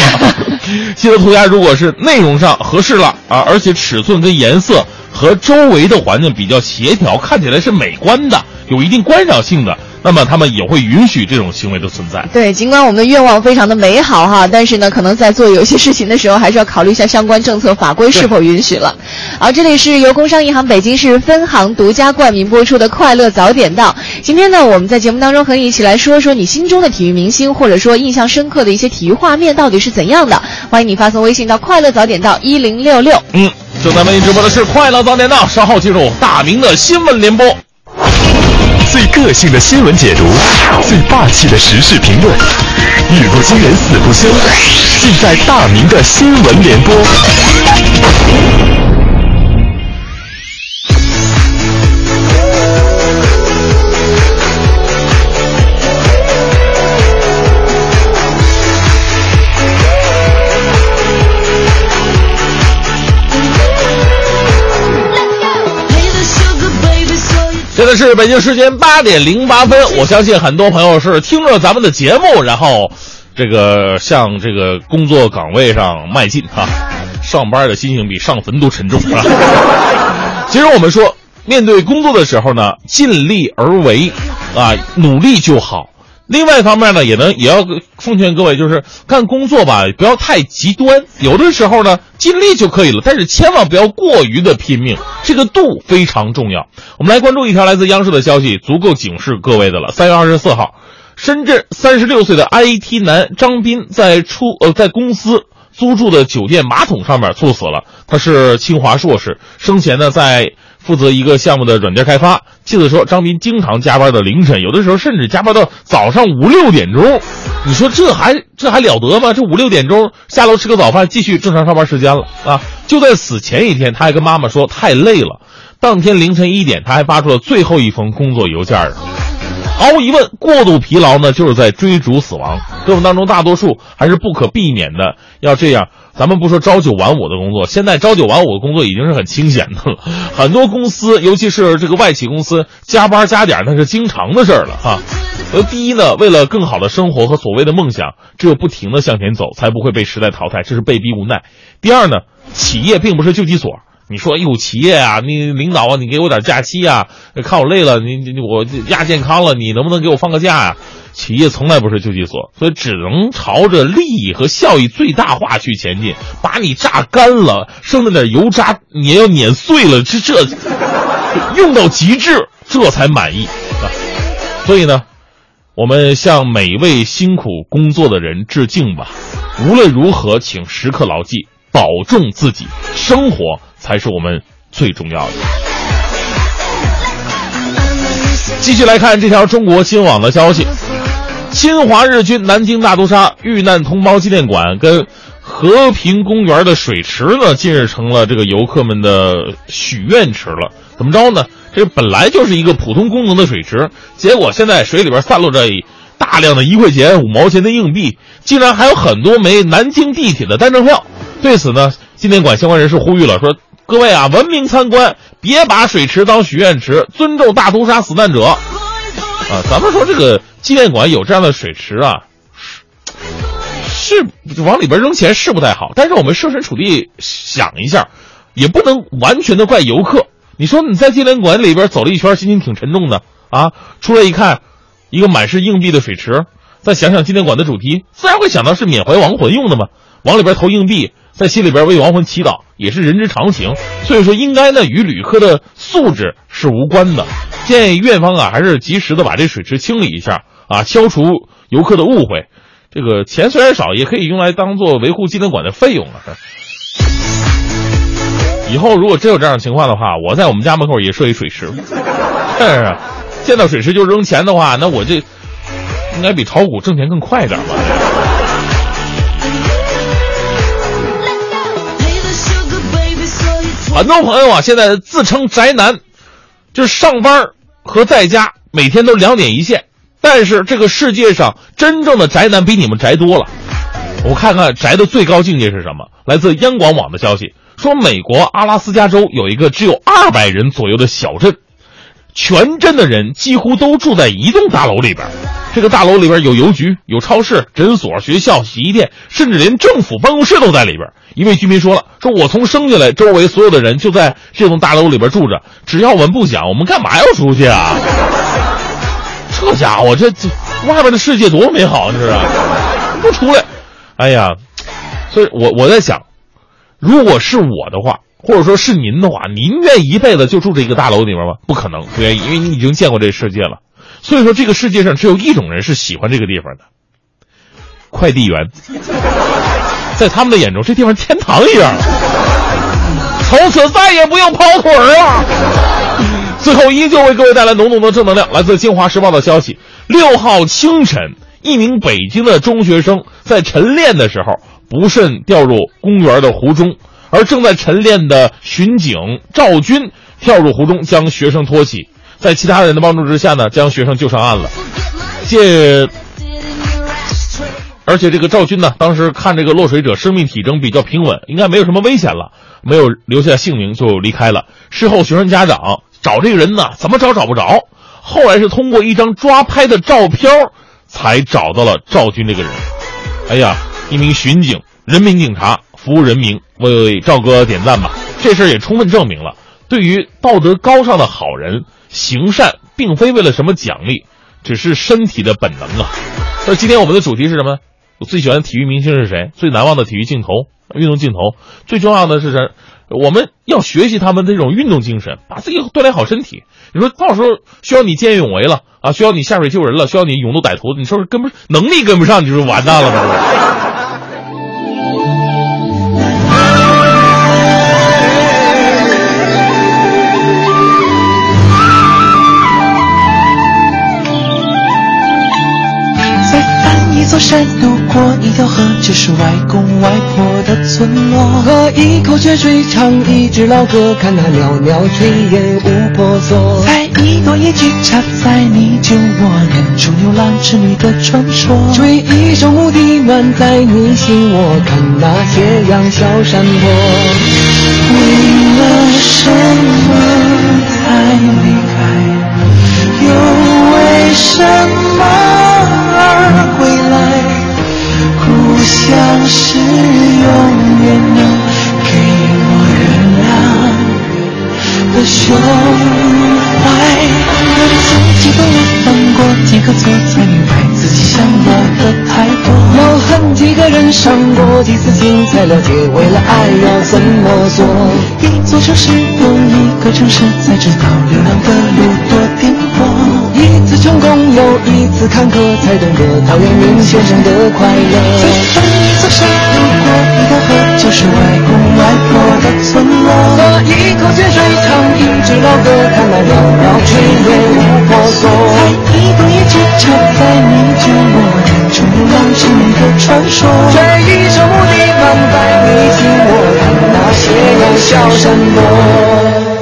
街头涂鸦如果是内容上合适了啊，而且尺寸跟颜色和周围的环境比较协调，看起来是美观的，有一定观赏性的，那么他们也会允许这种行为的存在。对，尽管我们的愿望非常的美好哈，但是呢，可能在做有些事情的时候，还是要考虑一下相关政策法规是否允许了。好，这里是由工商银行北京市分行独家冠名播出的《快乐早点到》。今天呢，我们在节目当中和你一起来说说你心中的体育明星，或者说印象深刻的一些体育画面到底是怎样的。欢迎你发送微信到“快乐早点到一零六六”。嗯，正在为您直播的是《快乐早点到》，稍后进入大明的新闻联播。最个性的新闻解读，最霸气的时事评论，语不惊人死不休，尽在大明的新闻联播。现在是北京时间八点零八分，我相信很多朋友是听着咱们的节目，然后这个向这个工作岗位上迈进啊。上班的心情比上坟都沉重啊。[LAUGHS] 其实我们说，面对工作的时候呢，尽力而为啊，努力就好。另外一方面呢，也能也要奉劝各位，就是干工作吧，不要太极端。有的时候呢，尽力就可以了，但是千万不要过于的拼命，这个度非常重要。我们来关注一条来自央视的消息，足够警示各位的了。三月二十四号，深圳三十六岁的 IT 男张斌在出呃在公司租住的酒店马桶上面猝死了。他是清华硕士，生前呢在。负责一个项目的软件开发。记者说，张斌经常加班到凌晨，有的时候甚至加班到早上五六点钟。你说这还这还了得吗？这五六点钟下楼吃个早饭，继续正常上班时间了啊！就在死前一天，他还跟妈妈说太累了。当天凌晨一点，他还发出了最后一封工作邮件。毫无疑问，过度疲劳呢，就是在追逐死亡。生活当中，大多数还是不可避免的要这样。咱们不说朝九晚五的工作，现在朝九晚五的工作已经是很清闲的了。很多公司，尤其是这个外企公司，加班加点那是经常的事儿了哈。呃，第一呢，为了更好的生活和所谓的梦想，只有不停的向前走，才不会被时代淘汰，这是被逼无奈。第二呢，企业并不是救济所。你说呦企业啊，你领导啊，你给我点假期啊，看我累了，你你我亚健康了，你能不能给我放个假呀？企业从来不是救济所，所以只能朝着利益和效益最大化去前进。把你榨干了，剩那点油渣你也要碾碎了，这这用到极致，这才满意啊！所以呢，我们向每位辛苦工作的人致敬吧。无论如何，请时刻牢记，保重自己，生活才是我们最重要的。继续来看这条中国新网的消息。侵华日军南京大屠杀遇难同胞纪念馆跟和平公园的水池呢，近日成了这个游客们的许愿池了。怎么着呢？这本来就是一个普通功能的水池，结果现在水里边散落着大量的一块钱、五毛钱的硬币，竟然还有很多枚南京地铁的单程票。对此呢，纪念馆相关人士呼吁了，说各位啊，文明参观，别把水池当许愿池，尊重大屠杀死难者。啊，咱们说这个。纪念馆有这样的水池啊，是是往里边扔钱是不太好，但是我们设身处地想一下，也不能完全的怪游客。你说你在纪念馆里边走了一圈，心情挺沉重的啊，出来一看，一个满是硬币的水池，再想想纪念馆的主题，自然会想到是缅怀亡魂用的嘛，往里边投硬币，在心里边为亡魂祈祷，也是人之常情。所以说，应该呢与旅客的素质是无关的。建议院方啊，还是及时的把这水池清理一下。啊，消除游客的误会，这个钱虽然少，也可以用来当做维护纪念馆的费用了。以后如果真有这样的情况的话，我在我们家门口也设一水池。但是啊，见到水池就扔钱的话，那我这应该比炒股挣钱更快点吧？很多朋友啊，现在自称宅男，就是上班和在家每天都两点一线，但是这个世界上真正的宅男比你们宅多了。我看看宅的最高境界是什么？来自央广网的消息说，美国阿拉斯加州有一个只有二百人左右的小镇，全镇的人几乎都住在一栋大楼里边。这个大楼里边有邮局、有超市、诊所、学校、洗衣店，甚至连政府办公室都在里边。一位居民说了：“说我从生下来，周围所有的人就在这栋大楼里边住着，只要我们不想，我们干嘛要出去啊？” [LAUGHS] 这家伙，这这外边的世界多美好，这是不出来。哎呀，所以我我在想，如果是我的话，或者说是您的话，您愿意一辈子就住这一个大楼里面吗？不可能，不愿意，因为你已经见过这世界了。所以说，这个世界上只有一种人是喜欢这个地方的，快递员。在他们的眼中，这地方天堂一样，从此再也不用跑腿儿了。最后，依旧为各位带来浓浓的正能量。来自《京华时报》的消息：六号清晨，一名北京的中学生在晨练的时候不慎掉入公园的湖中，而正在晨练的巡警赵军跳入湖中，将学生托起。在其他人的帮助之下呢，将学生救上岸了。借，而且这个赵军呢，当时看这个落水者生命体征比较平稳，应该没有什么危险了，没有留下姓名就离开了。事后学生家长找这个人呢，怎么找找不着，后来是通过一张抓拍的照片才找到了赵军这个人。哎呀，一名巡警，人民警察，服务人民，为赵哥点赞吧！这事儿也充分证明了，对于道德高尚的好人。行善并非为了什么奖励，只是身体的本能啊。那今天我们的主题是什么？我最喜欢的体育明星是谁？最难忘的体育镜头、运动镜头。最重要的是什？我们要学习他们这种运动精神，把自己锻炼好身体。你说到时候需要你见义勇为了啊，需要你下水救人了，需要你勇斗歹徒，你说跟不能力跟不上，你就完蛋了吗？座山，渡过一条河，就是外公外婆的村落。喝一口泉水，唱一支老歌，看那袅袅炊烟无婆娑。采一朵野菊，插在你酒窝，演出牛郎织女的传说。吹一首牧笛，暖在你心窝，看那斜阳小山坡。为了什么才离开？又为什么？像是永远能给我原谅的胸怀。走几段路，犯过几个错，才明白自己想要的太多。要恨几个人，伤过几次心，才了解为了爱要怎么做。一座城市又一个城市，才知道流浪的路。成功又一次坎坷，才懂得陶渊明先生的快乐。再翻一座山，路过一条河，就是外公外婆的村落。喝一口泉水，唱一支老歌，看那袅袅炊烟无婆娑。采一朵野菊，插在你酒窝，演出牛郎织女的传说。吹一首牧笛，满在你心窝，看那斜阳小山坡。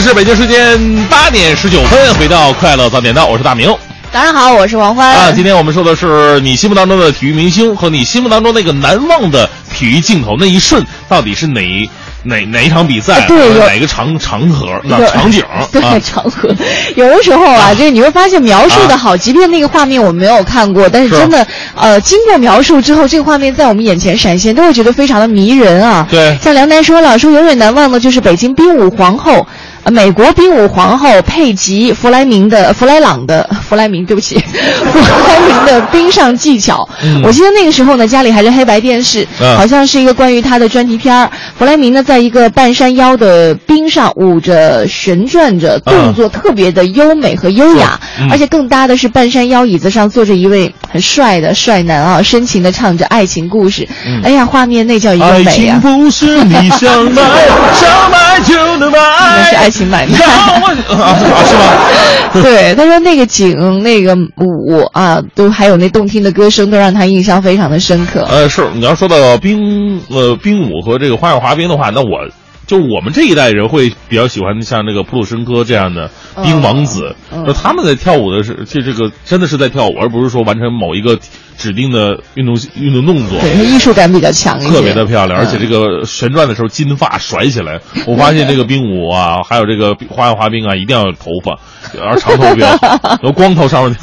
是北京时间八点十九分，回到快乐早点到，我是大明。早上好，我是王欢。啊，今天我们说的是你心目当中的体育明星和你心目当中那个难忘的体育镜头，那一瞬到底是哪哪哪一场比赛，对哪个场场合、哪场景 [LAUGHS] 对啊？场合，有的时候啊，就是你会发现描述的好，即便那个画面我们没有看过，但是是真的，呃，经过描述之后，这个画面在我们眼前闪现，都会觉得非常的迷人啊。对像梁楠说了，说永远难忘的就是北京冰舞皇后。美国冰舞皇后佩吉·弗莱明的弗莱朗的。弗莱明，对不起，弗莱明的冰上技巧。我记得那个时候呢，家里还是黑白电视，好像是一个关于他的专题片儿。弗莱明呢，在一个半山腰的冰上舞着、旋转着，动作特别的优美和优雅，而且更搭的是半山腰椅子上坐着一位很帅的帅男啊，深情的唱着爱情故事。哎呀，画面那叫一个美啊！不是你想买，想买就能买。那是爱情买卖。是吗？对，他说那个景、嗯那个舞啊，都还有那动听的歌声，都让他印象非常的深刻。呃，是你要说到冰呃冰舞和这个花样滑冰的话，那我就我们这一代人会比较喜欢像那个普鲁申科这样的冰王子，嗯就他们在跳舞的是这这个真的是在跳舞，而不是说完成某一个指定的运动运动动作。对，他艺术感比较强一些，特别的漂亮，而且嗯这个旋转的时候金发甩起来，我发现这个冰舞啊，还有这个花样滑冰啊，一定要有头发，而长头比较好，有光头上面。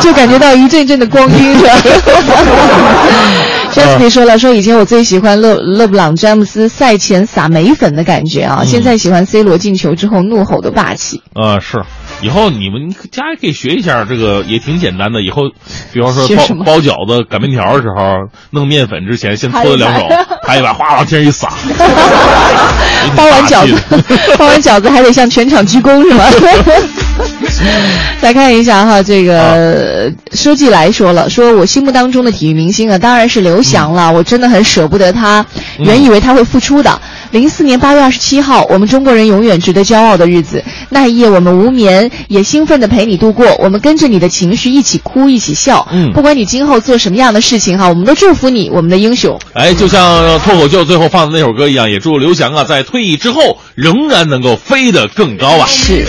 就感觉到一阵阵的光晕，是 [LAUGHS] 吧？詹姆斯说了，说以前我最喜欢勒勒布朗詹姆斯赛前撒眉粉的感觉嗯啊，现在喜欢 C 罗进球之后怒吼的霸气。啊、是，以后你们家也可以学一下，这个也挺简单的。以后，比方说包包饺子、擀面条的时候，弄面粉之前，先搓着两 [LAUGHS] 手拍一把，哗往天上一撒。[LAUGHS] 包完饺子，[LAUGHS] 包完饺子还得向全场鞠躬是吗？[LAUGHS] 来看一下哈，这个书记来说了，说我心目当中的体育明星啊，当然是刘翔了，我真的很舍不得他，原以为他会复出的。零四年八月二十七号，我们中国人永远值得骄傲的日子，那一夜我们无眠，也兴奋地陪你度过，我们跟着你的情绪一起哭，一起笑。嗯不管你今后做什么样的事情哈，我们都祝福你，我们的英雄。哎，就像脱口秀最后放的那首歌一样，也祝刘翔啊，在退役之后仍然能够飞得更高啊！是。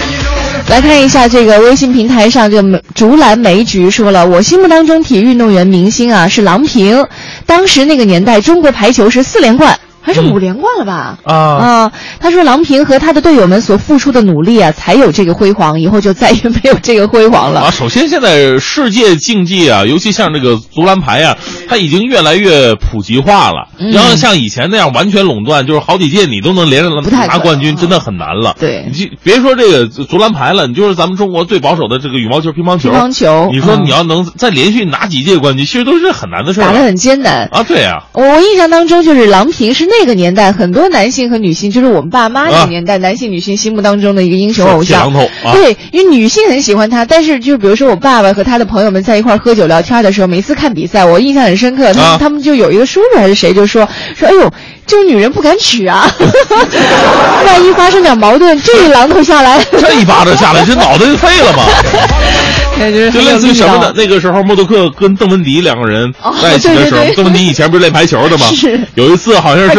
来看一下这个微信平台上，这个竹篮梅菊说了，我心目当中体育运动员明星啊是郎平，当时那个年代中国排球是四连冠。还是五连冠了吧？啊啊！他说郎平和他的队友们所付出的努力啊，才有这个辉煌，以后就再也没有这个辉煌了。啊，首先现在世界竞技啊，尤其像这个足篮排啊，它已经越来越普及化了。嗯然后像以前那样完全垄断，就是好几届你都能连着拿冠军，真的很难了。对你就别说这个足篮排了，你就是咱们中国最保守的这个羽毛球、乒乓球。乒乓球你说嗯你要能再连续拿几届冠军，其实都是很难的事。打得很艰难。啊，对啊、我我印象当中，就是郎平是那个年代很多男性和女性，就是我们爸妈那啊个年代、男性女性心目当中的一个英雄偶像。对，因为女性很喜欢他，但是就比如说我爸爸和他的朋友们在一块儿喝酒聊天的时候，每次看比赛，我印象很深刻。他们、啊他们就有一个叔叔还是谁就说说，哎呦，这种女人不敢娶啊，[LAUGHS] 万一发生点矛盾，这一榔头下来，这一巴掌下来，这脑袋就废了嘛。[LAUGHS] 感觉就类似于什么呢？那个时候，默多克跟邓文迪两个人在一起的时候，邓文迪以前不是练排球的吗？是有一次好像是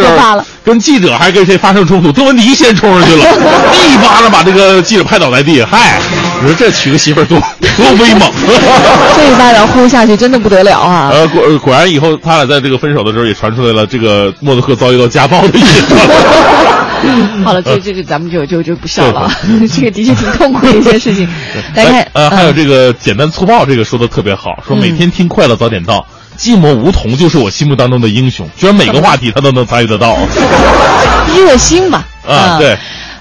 跟记者还跟谁发生冲突，邓文迪先冲上去了，[LAUGHS] 一巴掌把这个记者拍倒在地。嗨，你说这娶个媳妇儿多多威猛！[LAUGHS] 这一巴掌呼下去真的不得了啊！呃，果果然以后他俩在这个分手的时候也传出来了，这个默多克遭遇到家暴的意思。[LAUGHS] 好了，这这个咱们就就就不笑了，[LAUGHS] 这个的确挺痛苦的一件事情。来看，呃，还有嗯这个简单粗暴，这个说的特别好，说每天听快乐早点到。寂寞梧桐就是我心目当中的英雄，居然每个话题他都能参与得到热心吧啊！对，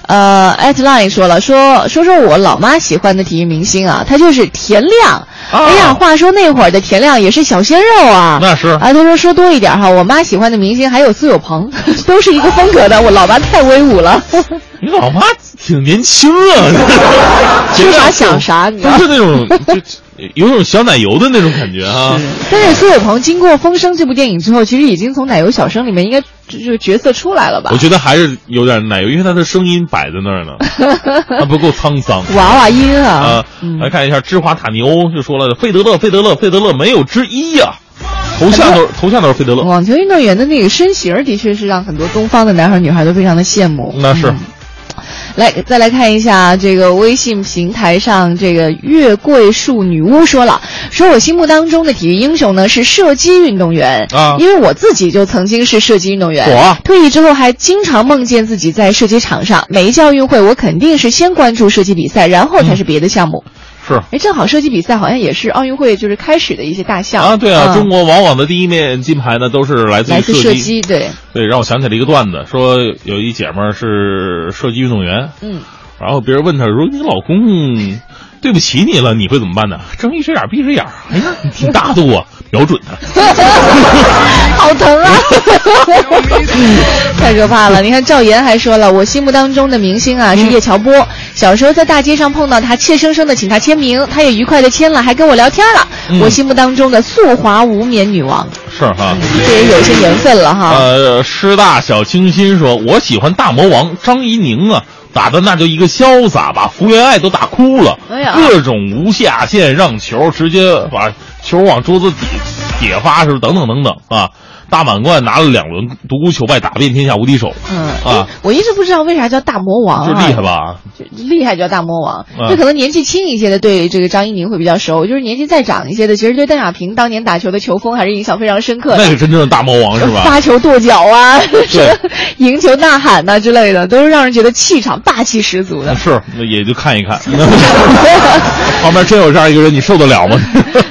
呃，@line 说了，说说说我老妈喜欢的体育明星啊，他就是田亮。啊哎呀，话说那会儿的田亮也是小鲜肉啊。那是啊，他说说多一点哈，我妈喜欢的明星还有苏有朋，[LAUGHS] 都是一个风格的。我老妈太威武了。[LAUGHS] 你老妈挺年轻啊，[LAUGHS] 说啥想啥，[LAUGHS] 你知道是那种就有种小奶油的那种感觉啊。[LAUGHS] 但是苏有朋经过《风声》这部电影之后，其实已经从奶油小生里面应该就是角色出来了吧我？觉得还是有点奶油，因为他的声音摆在那儿呢，他不够沧桑。娃娃音啊啊，来看一下芝华塔尼欧就说了，费德勒，费德勒，费德勒没有之一呀、头像都是头像都是费德勒，网球运动员的那个身形的确是让很多东方的男孩女孩都非常的羡慕。那是。来，再来看一下这个微信平台上，这个月桂树女巫说了，说我心目当中的体育英雄呢是射击运动员啊因为我自己就曾经是射击运动员，我退役之后还经常梦见自己在射击场上。每一届奥运会，我肯定是先关注射击比赛，然后才是别的项目。是哎，正好射击比赛好像也是奥运会就是开始的一些大项啊，对啊，嗯中国往往的第一面金牌呢都是来自于射击。对，对，让我想起了一个段子，说有一姐们儿是射击运动员，嗯，然后别人问她说：“你老公对不起你了，你会怎么办呢？”睁一只眼闭一只眼儿，哎呀，你挺大度啊，瞄准他。[LAUGHS] 好疼啊！[LAUGHS] 太可怕了！你看赵岩还说了，我心目当中的明星啊是叶乔波。小时候在大街上碰到他，怯生生的请他签名，他也愉快的签了，还跟我聊天了。嗯我心目当中的速滑无冕女王，是哈。这也有些缘分了哈。呃，师大小清新说：“我喜欢大魔王张怡宁啊，打的那就一个潇洒，把福原爱都打哭了。各种无下限让球，直接把球往桌子底底下发，是？等等等等啊！大满贯拿了两轮，独孤求败，打遍天下无敌手。嗯啊，我一直不知道为啥叫大魔王、啊，就厉害吧？就厉害叫大魔王，嗯就可能年纪轻一些的对这个张怡宁会比较熟，就是年纪再长一些的，其实对邓亚萍当年打球的球风还是影响非常深刻的。那是真正的大魔王是吧？[LAUGHS] 发球跺脚啊，[LAUGHS] 对赢球呐喊呐、之类的，都是让人觉得气场霸气十足的。是，那也就看一看。[LAUGHS] 旁边真有这样一个人，你受得了吗？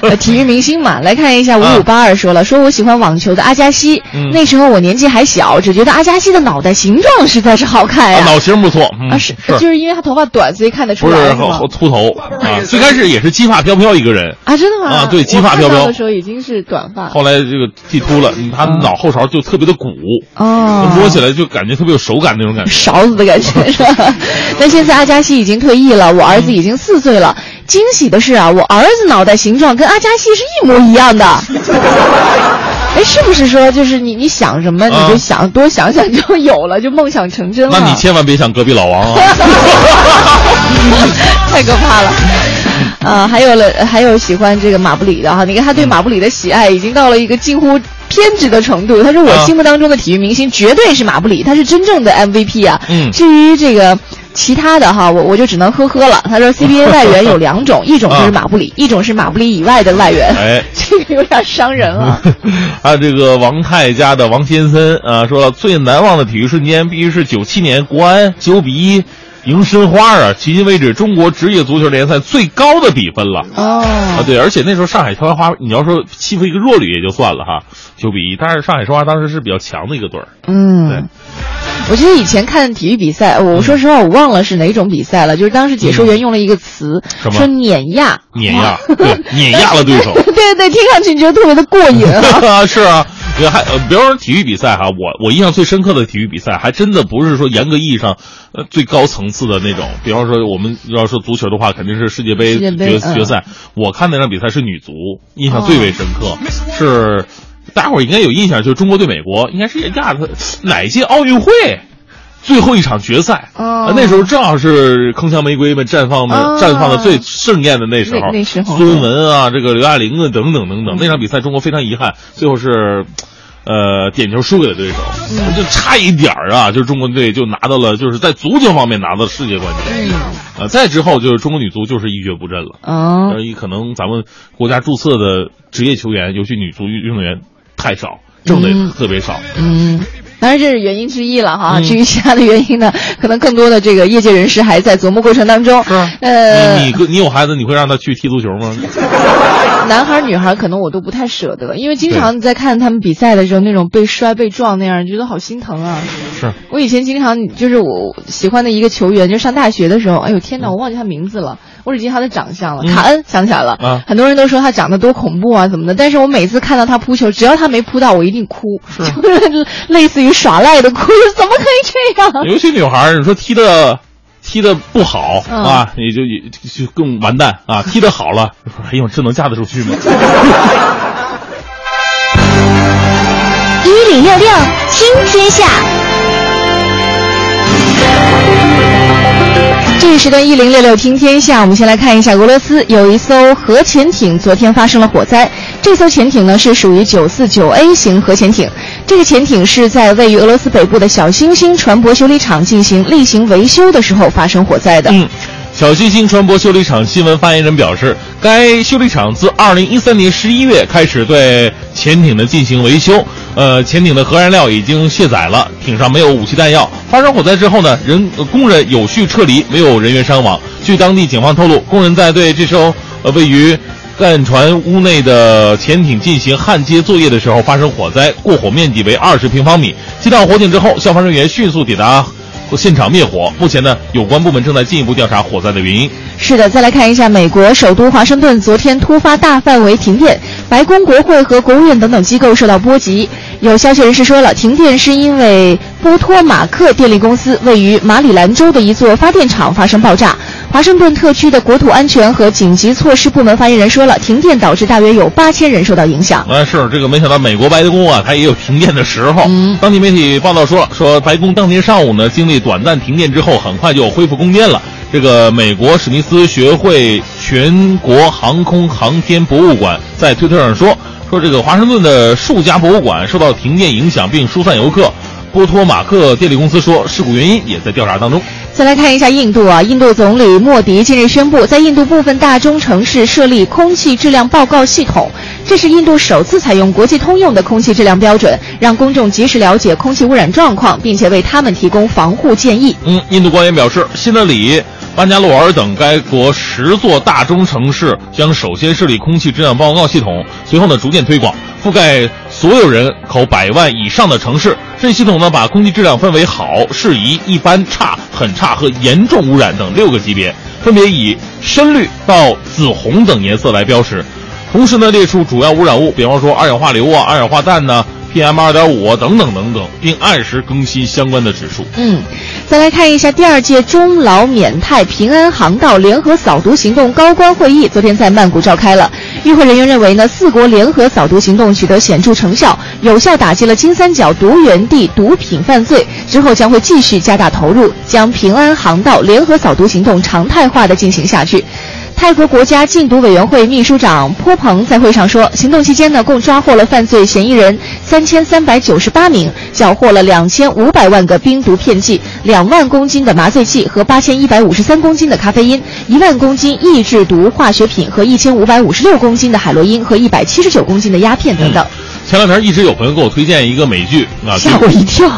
呃体育明星嘛，来看一下五五八二说了，说我喜欢网球的阿加西，嗯那时候我年纪还小，只觉得阿加西的脑袋形状实在是好看呀。脑型不错，嗯，啊是，是就是因为他头发短，所以看得出不是来是？秃头 [LAUGHS] 啊？最开始也是金发飘飘一个人，啊，真的吗？啊对金发飘飘的时候已经是短发。后来这个剃秃了，嗯他脑后勺就特别的鼓，哦，摸起来就感觉特别有手感那种感觉。勺子的感觉是吧？[LAUGHS] 那现在阿加西已经退役了，我儿子已经四岁了。惊喜的是啊，我儿子脑袋形状跟阿加西是一模一样的。[LAUGHS] 哎，是不是说就是你你想什么你就想、多想想就有了，就梦想成真了？那你千万别想隔壁老王啊！[LAUGHS] 太可怕了。啊，还有了，还有喜欢这个马布里的哈，你看他对马布里的喜爱已经到了一个近乎偏执的程度。他说我啊心目当中的体育明星绝对是马布里，他是真正的 MVP 啊。嗯至于这个其他的哈，我我就只能呵呵了。他说 [LAUGHS] CBA 外援有两种，[LAUGHS] 一种就是马布里，一种是马布里以外的外援。哎，[LAUGHS] 这个有点伤人了。还有这个王太家的王先森啊，说最难忘的体育瞬间必须是九七年国安九比一赢申花啊，迄今为止中国职业足球联赛最高的比分了。哦啊，对，而且那时候上海申花，你要说欺负一个弱旅也就算了哈，九比一，但是上海申花当时是比较强的一个队儿。嗯，我记得以前看体育比赛，我说实话我忘了是哪种比赛了，就是当时解说员用了一个词，什么？说碾压，碾压，对，碾压了 [LAUGHS] 对手。[LAUGHS] 对对，听上去你觉得特别的过瘾 [LAUGHS] 是啊，也还呃，比方说体育比赛哈，我我印象最深刻的体育比赛，还真的不是说严格意义上，呃，最高层次的那种。比方说我们要说足球的话，肯定是世界杯决决赛。我看那场比赛是女足，印象最为深刻，是大伙儿应该有印象，就是中国对美国，应该是亚特 [SNIFFS] 哪届奥运会？最后一场决赛，哦呃那时候正好是铿锵玫瑰们绽放的、哦绽放的最盛宴的那时候，那那时候孙文啊，这个刘亚玲啊，等等等等，那场比赛中国非常遗憾，最后是。呃，点球输给了对手，就差一点儿啊，就是中国队就拿到了，就是在足球方面拿到了世界冠军。呃，再之后就是中国女足就是一蹶不振了。哦呃，可能咱们国家注册的职业球员，尤其女足运动员太少，挣的也特别少。嗯，当然这是原因之一了哈。嗯至于其他的原因呢，[LAUGHS] 可能更多的这个业界人士还在琢磨过程当中。是呃，你你你有孩子，你会让他去踢足球吗？[LAUGHS] 男孩儿女孩儿可能我都不太舍得，因为经常在看他们比赛的时候，那种被摔被撞那样，觉得好心疼啊。是我以前经常就是我喜欢的一个球员，就上大学的时候，哎呦天哪，我忘记他名字了，我只记得他的长相了。嗯卡恩想起来了，啊很多人都说他长得多恐怖啊怎么的，但是我每次看到他扑球，只要他没扑到，我一定哭，就是类似于耍赖的哭，怎么可以这样？[LAUGHS] 尤其女孩儿，你说踢的踢的不好、嗯啊，你就也就就更完蛋啊；[LAUGHS] 踢的好了，哎呦，这能嫁得出去吗？一零六六听天下，这一时段一零六六听天下，我们先来看一下俄罗斯有一艘核潜艇昨天发生了火灾。这艘潜艇呢是属于九四九 A 型核潜艇，这个潜艇是在位于俄罗斯北部的小行星船舶修理厂进行例行维修的时候发生火灾的。嗯，小行星船舶修理厂新闻发言人表示，该修理厂自二零一三年十一月开始对潜艇的进行维修。呃，潜艇的核燃料已经卸载了，艇上没有武器弹药。发生火灾之后呢，人、工人有序撤离，没有人员伤亡。据当地警方透露，工人在对这艘呃位于干船屋内的潜艇进行焊接作业的时候发生火灾，过火面积为二十平方米。接到火警之后，消防人员迅速抵达现场灭火。目前呢，有关部门正在进一步调查火灾的原因。是的，再来看一下美国首都华盛顿昨天突发大范围停电，白宫、国会和国务院等等机构受到波及。有消息人士说了，停电是因为波托马克电力公司位于马里兰州的一座发电厂发生爆炸。华盛顿特区的国土安全和紧急措施部门发言人说了，停电导致大约有八千人受到影响。啊，[LAUGHS] 是这个，没想到美国白宫啊，它也有停电的时候。嗯当地媒体报道说了，说白宫当天上午呢，经历短暂停电之后，很快就恢复供电了。这个美国史密斯学会全国航空航天博物馆在推特上说，说这个华盛顿的数家博物馆受到停电影响，并疏散游客。波托马克电力公司说，事故原因也在调查当中。再来看一下印度啊，印度总理莫迪近日宣布，在印度部分大中城市设立空气质量报告系统，这是印度首次采用国际通用的空气质量标准，让公众及时了解空气污染状况，并且为他们提供防护建议。嗯，印度官员表示，新德里、班加罗尔等该国十座大中城市将首先设立空气质量报告系统，随后呢逐渐推广，覆盖所有人口百万以上的城市。这系统呢把空气质量分为好、适宜、一般、差、很差和严重污染等六个级别，分别以深绿到紫红等颜色来标识。同时呢，列出主要污染物，比方说二氧化硫啊、二氧化氮呐、PM 二点五等等等等，并按时更新相关的指数。嗯，再来看一下第二届中老缅泰平安航道联合扫毒行动高官会议，昨天在曼谷召开了。与会人员认为呢，四国联合扫毒行动取得显著成效，有效打击了金三角毒源地毒品犯罪。之后将会继续加大投入，将平安航道联合扫毒行动常态化的进行下去。泰国国家禁毒委员会秘书长坡鹏在会上说，行动期间呢，共抓获了犯罪嫌疑人三千三百九十八名，缴获了两千五百万个冰毒片剂、两万公斤的麻醉剂和八千一百五十三公斤的咖啡因、一万公斤抑制毒化学品和一千五百五十六公斤的海洛因和一百七十九公斤的鸦片等等。前两天一直有朋友给我推荐一个美剧啊，吓我一跳，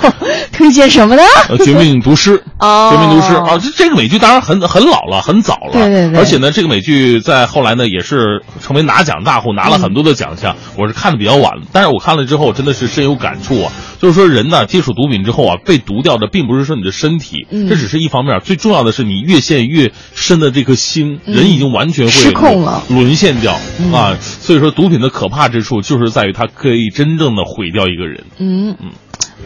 推荐什么呢？呃，[LAUGHS] 绝命毒师，哦绝命毒师啊，这这个美剧当然很很老了，很早了，对对对而且呢，这个美剧在后来呢也是成为拿奖大户，拿了很多的奖项。我是看的比较晚，但是我看了之后真的是深有感触啊。就是说人呢接触毒品之后啊，被毒掉的并不是说你的身体，嗯。这只是一方面，最重要的是你越陷越深的这颗心，嗯。人已经完全会失控了。沦陷掉、嗯。啊。所以说毒品的可怕之处就是在于它可以真正的毁掉一个人。嗯，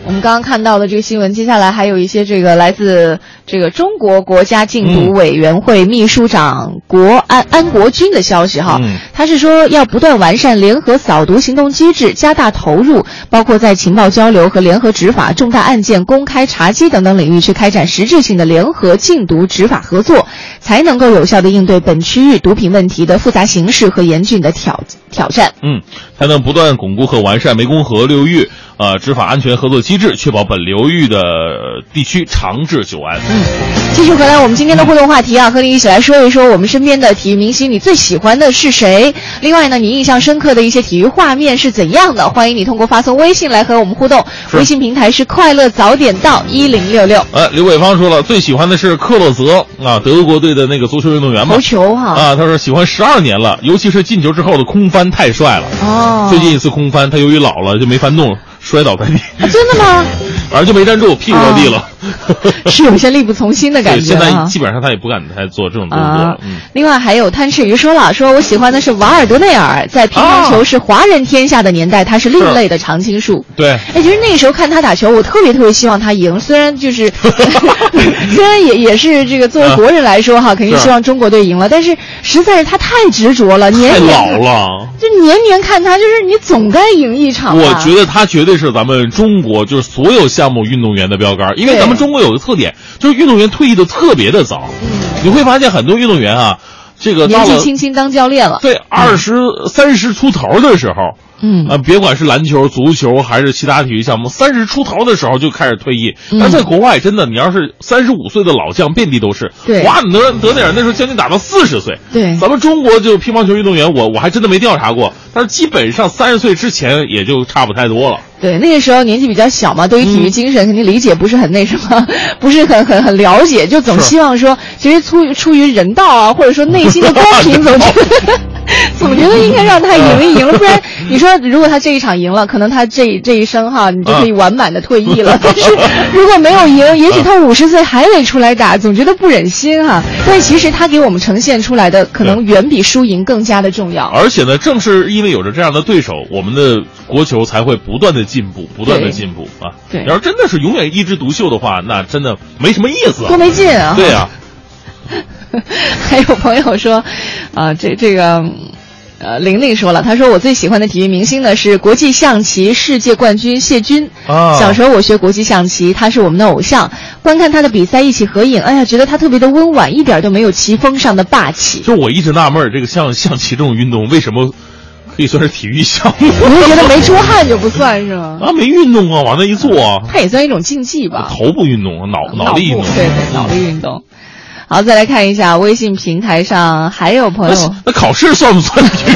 我们刚刚看到的这个新闻，接下来还有一些这个来自这个中国国家禁毒委员会秘书长国安安国军的消息哈，嗯。他是说要不断完善联合扫毒行动机制，加大投入，包括在情报交流和联合执法、重大案件公开查缉等等领域去开展实质性的联合禁毒执法合作，才能够有效的应对本区域毒品问题的复杂形势和严峻的挑挑战。嗯，才能不断巩固和完善湄公河流域呃执法安全合作机制，确保本流域的呃地区长治久安。嗯继续回来，我们今天的互动话题啊，和你一起来说一说我们身边的体育明星，你最喜欢的是谁？另外呢，你印象深刻的一些体育画面是怎样的？欢迎你通过发送微信来和我们互动，微信平台是快乐早点到一零六六。呃，刘伟芳说了，最喜欢的是克洛泽啊，德国队的那个足球运动员嘛足。球哈、啊，他说喜欢十二年了，尤其是进球之后的空翻太帅了。哦，最近一次空翻，他由于老了就没翻动，摔倒在地，啊 [LAUGHS] 真的吗？[LAUGHS] 反正就没站住，屁股着地了。[LAUGHS] 是有些力不从心的感觉，现在基本上他也不敢再做这种动作啊了。嗯，另外还有贪吃鱼说了，说我喜欢的是瓦尔德内尔，在乒乓球是华人天下的年代，他是另类的常青树。对，哎，其实那个时候看他打球，我特别特别希望他赢。虽然就是，虽然也也是这个作为国人来说哈，肯定希望中国队赢了，但是实在是他太执着了，年太年老了。就年年看他，就是你总该赢一场吧。我觉得他绝对是咱们中国就是所有项目运动员的标杆，因为咱们中国有个特点，就是运动员退役的特别的早。你会发现很多运动员啊，这个年纪轻轻当教练了。对二十三十出头的时候，嗯啊，别管是篮球、足球还是其他体育项目，三十出头的时候就开始退役。嗯但在国外，真的，你要是三十五岁的老将，遍地都是。对哇，你德德内尔那时候将近打到四十岁。对咱们中国就乒乓球运动员，我我还真的没调查过，但是基本上三十岁之前也就差不太多了。对，那个时候年纪比较小嘛，对于体育精神肯定理解不是很那什么，不是很很很了解，就总希望说，其实出于出于人道啊，或者说内心的公平，[LAUGHS] 总觉得 [LAUGHS] 总觉得应该让他赢一赢，[LAUGHS] 不然你说如果他这一场赢了，可能他这这一生哈，你就可以完满的退役了。[LAUGHS] 但是如果没有赢，也许他五十岁还得出来打，总觉得不忍心哈。但其实他给我们呈现出来的，可能远比输赢更加的重要。而且呢，正是因为有着这样的对手，我们的国球才会不断的进步，不断的进步啊。对要是真的是永远一枝独秀的话，那真的没什么意思啊。多没劲啊！对呀、[LAUGHS] 还有朋友说，啊、这这个，呃，玲玲说了，她说我最喜欢的体育明星呢是国际象棋世界冠军谢军。啊小时候我学国际象棋，他是我们的偶像。观看他的比赛，一起合影，哎呀，觉得他特别的温婉，一点都没有棋风上的霸气。就我一直纳闷，这个象象棋这种运动为什么可以算是体育项目？[LAUGHS] 你会觉得没出汗就不算是吗？啊，没运动啊，往那一坐啊，它也算一种竞技吧。头部运动，脑脑力运动，对对，脑力运动。好，再来看一下微信平台上还有朋友。那考试算不算体育？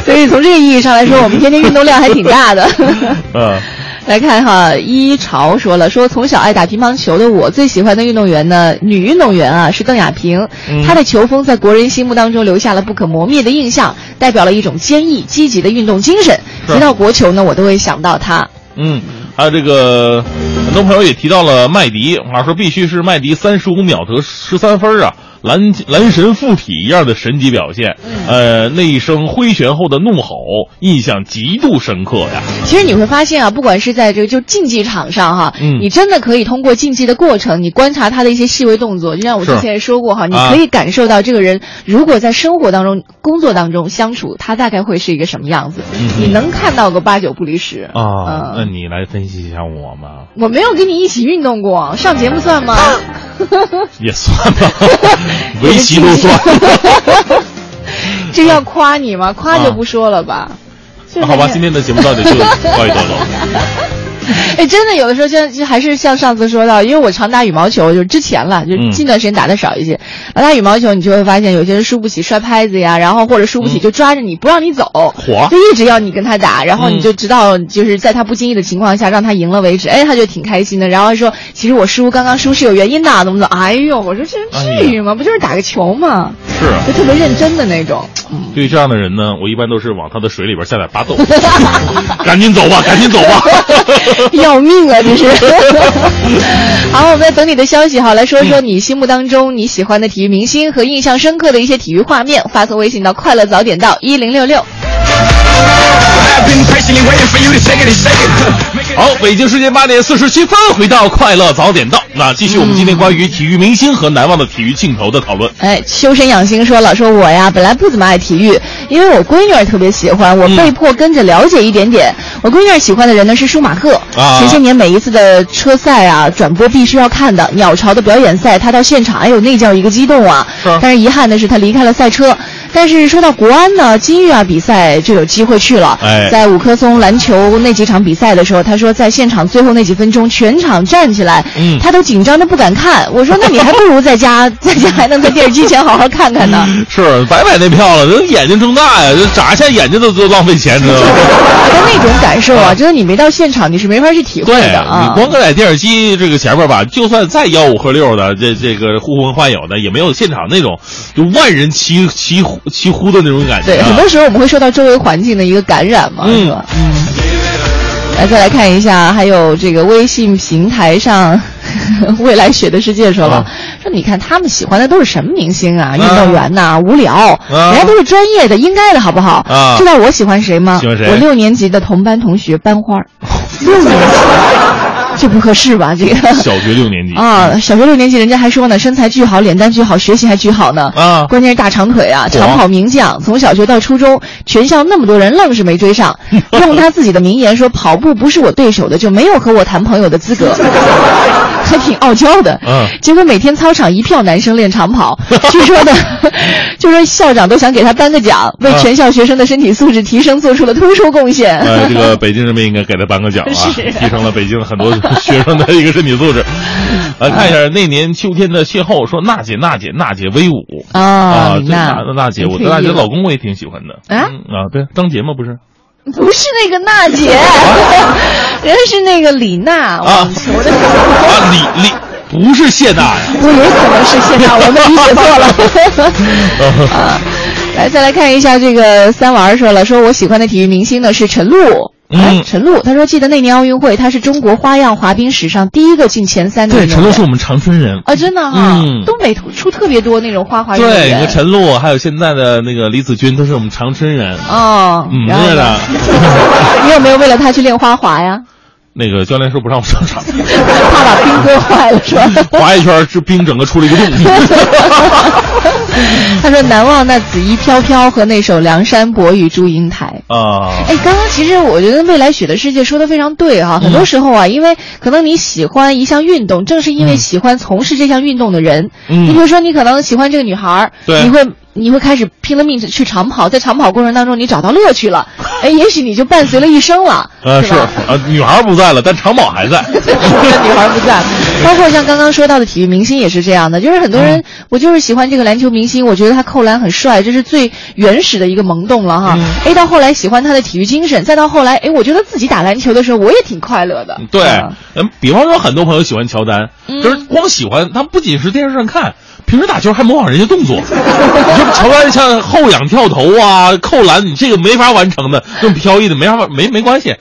[LAUGHS] 所以从这个意义上来说，我们天天运动量还挺大的。[LAUGHS] 嗯，[LAUGHS] 来看哈，一潮说了，说从小爱打乒乓球的我，最喜欢的运动员呢，女运动员啊是邓亚萍，嗯她的球风在国人心目当中留下了不可磨灭的印象，代表了一种坚毅积极的运动精神。提到国球呢，我都会想到她。嗯，还有这个，很多朋友也提到了麦迪，啊，说必须是麦迪三十五秒得十三分啊，蓝蓝神附体一样的神级表现。呃，那一声挥拳后的怒吼，印象极度深刻呀。其实你会发现啊，不管是在这个就竞技场上哈，嗯你真的可以通过竞技的过程，你观察他的一些细微动作，就像我之前也说过哈，你啊可以感受到这个人如果在生活当中、工作当中相处，他大概会是一个什么样子，嗯你能看到个八九不离十啊，那嗯，你来分析一下我吗，我没有跟你一起运动过，上节目算吗？也算吧，[LAUGHS] [LAUGHS] 围棋都算。[LAUGHS] 这要夸你吗？夸就不说了吧。就是好吧，今天的节目到这里就告一段落。[LAUGHS] [LAUGHS] 哎，真的有的时候像就还是像上次说到，因为我常打羽毛球，就是之前了，就嗯近段时间打的少一些。然后打羽毛球，你就会发现有些人输不起摔拍子呀，然后或者输不起就抓着你不让你走，火就一直要你跟他打，然后你嗯就直到就是在他不经意的情况下让他赢了为止，哎，他就挺开心的。然后说，其实我输刚刚输是有原因的，怎么怎么？哎呦，我说这人至于吗？不就是打个球吗？是啊，就特别认真的那种。对于这样的人呢，我一般都是往他的水里边下点巴豆，[LAUGHS] 赶紧走吧，赶紧走吧。[LAUGHS] 要命啊！这是。[LAUGHS] 好，我们在等你的消息哈，来说说你心目当中你喜欢的体育明星和印象深刻的一些体育画面，发送微信到“快乐早点到一零六六”。[LAUGHS] 好，北京时间八点四十七分，回到快乐早点到。那继续我们今天关于体育明星和难忘的体育镜头的讨论。哎，修身养性说了，说我呀本来不怎么爱体育，因为我闺女儿特别喜欢，我被迫跟着了解一点点。我闺女儿喜欢的人呢是舒马赫，啊前些年每一次的车赛啊转播必须要看的，鸟巢的表演赛，她到现场，哎呦那叫一个激动啊！是但是遗憾的是她离开了赛车。但是说到国安呢，今日啊比赛就有机会去了。哎在五棵松篮球那几场比赛的时候，他说在现场最后那几分钟，全场站起来，嗯他都紧张的不敢看。我说那你还不如在家，[LAUGHS] 在家还能在电视机前好好看看呢。[LAUGHS] 是白买那票了，这眼睛睁大呀，这眨一下眼睛都都浪费钱，知道吗？[LAUGHS] 但那种感受啊，真的你没到现场，你是没法去体会的啊。你光搁在电视机这个前面吧，就算再吆五喝六的，这这个呼朋唤友的，也没有现场那种就万人齐齐呼齐呼的那种感觉、对，啊。很多时候我们会受到周围环境的一个感染嘛，嗯。是吧？嗯。来，再来看一下，还有这个微信平台上，[LAUGHS] 未来雪的世界说了，啊。说你看他们喜欢的都是什么明星啊？运动员呐、无聊，人家都是专业的，应该的好不好？啊。知道我喜欢谁吗？喜欢谁？我六年级的同班同学班花，六年级，这不合适吧？这个小学六年级啊，小学六年级人家还说呢，身材巨好，脸蛋巨好，学习还巨好呢。啊关键是大长腿啊，长跑名将，从小学到初中，全校那么多人愣是没追上。[LAUGHS] 用他自己的名言说：“跑步不是我对手的，就没有和我谈朋友的资格。[LAUGHS] ”还挺傲娇的。嗯结果每天操场一票男生练长跑，[LAUGHS] 据说呢，就说校长都想给他颁个奖，为啊全校学生的身体素质提升做出了突出贡献。呃，这个北京人民应该给他颁个奖啊，提升了北京很多 [LAUGHS] 学生的一个身体素质。来看一下那年秋天的邂逅，说娜姐娜姐娜姐威武啊啊，娜娜娜姐，我的娜姐老公我也挺喜欢的啊嗯啊，对，张杰吗？不是不是那个娜姐，[LAUGHS] 人家是那个李娜，啊，我的。[LAUGHS] 啊，李李不是谢娜呀，我有可能是谢娜，我们理解错了。啊，来，再来看一下这个三娃儿说了，说我喜欢的体育明星呢是陈露。哎嗯，陈露，他说记得那年奥运会，他是中国花样滑冰史上第一个进前三的对，陈露是我们长春人。啊，真的哈，嗯东北出特别多那种花滑运动对，员。你看陈露，还有现在的那个李子君，都是我们长春人。哦，嗯，然后呢是的。[LAUGHS] 你有没有为了他去练花滑呀？那个教练说不让我上场，[LAUGHS] 怕把冰割坏了是吧？滑一圈，这冰整个出了一个洞。[LAUGHS] [LAUGHS] 他说难忘那紫衣飘飘和那首梁山伯与祝英台。啊，哎，刚刚其实我觉得未来雪的世界说的非常对哈、很多时候啊，因为可能你喜欢一项运动，正是因为喜欢从事这项运动的人，嗯。你比如说你可能喜欢这个女孩儿，对。你会你会开始拼了命去长跑，在长跑过程当中你找到乐趣了，哎，也许你就伴随了一生了，[LAUGHS] 呃，是吧？啊，女孩不在了，但长跑还在。[LAUGHS] 女孩不在，[LAUGHS] 包括像刚刚说到的体育明星也是这样的，就是很多人，嗯我就是喜欢这个篮球明星，我觉得他扣篮很帅，这是最原始的一个萌动了哈。嗯哎、到后来喜欢他的体育精神，再到后来，哎，我觉得自己打篮球的时候，我也挺快乐的。对啊，嗯，比方说很多朋友喜欢乔丹，嗯就是光喜欢他，不仅是电视上看，平时打球还模仿人家动作。你说乔丹像后仰跳投啊、扣篮，你这个没法完成的，这种飘逸的没法没没关系。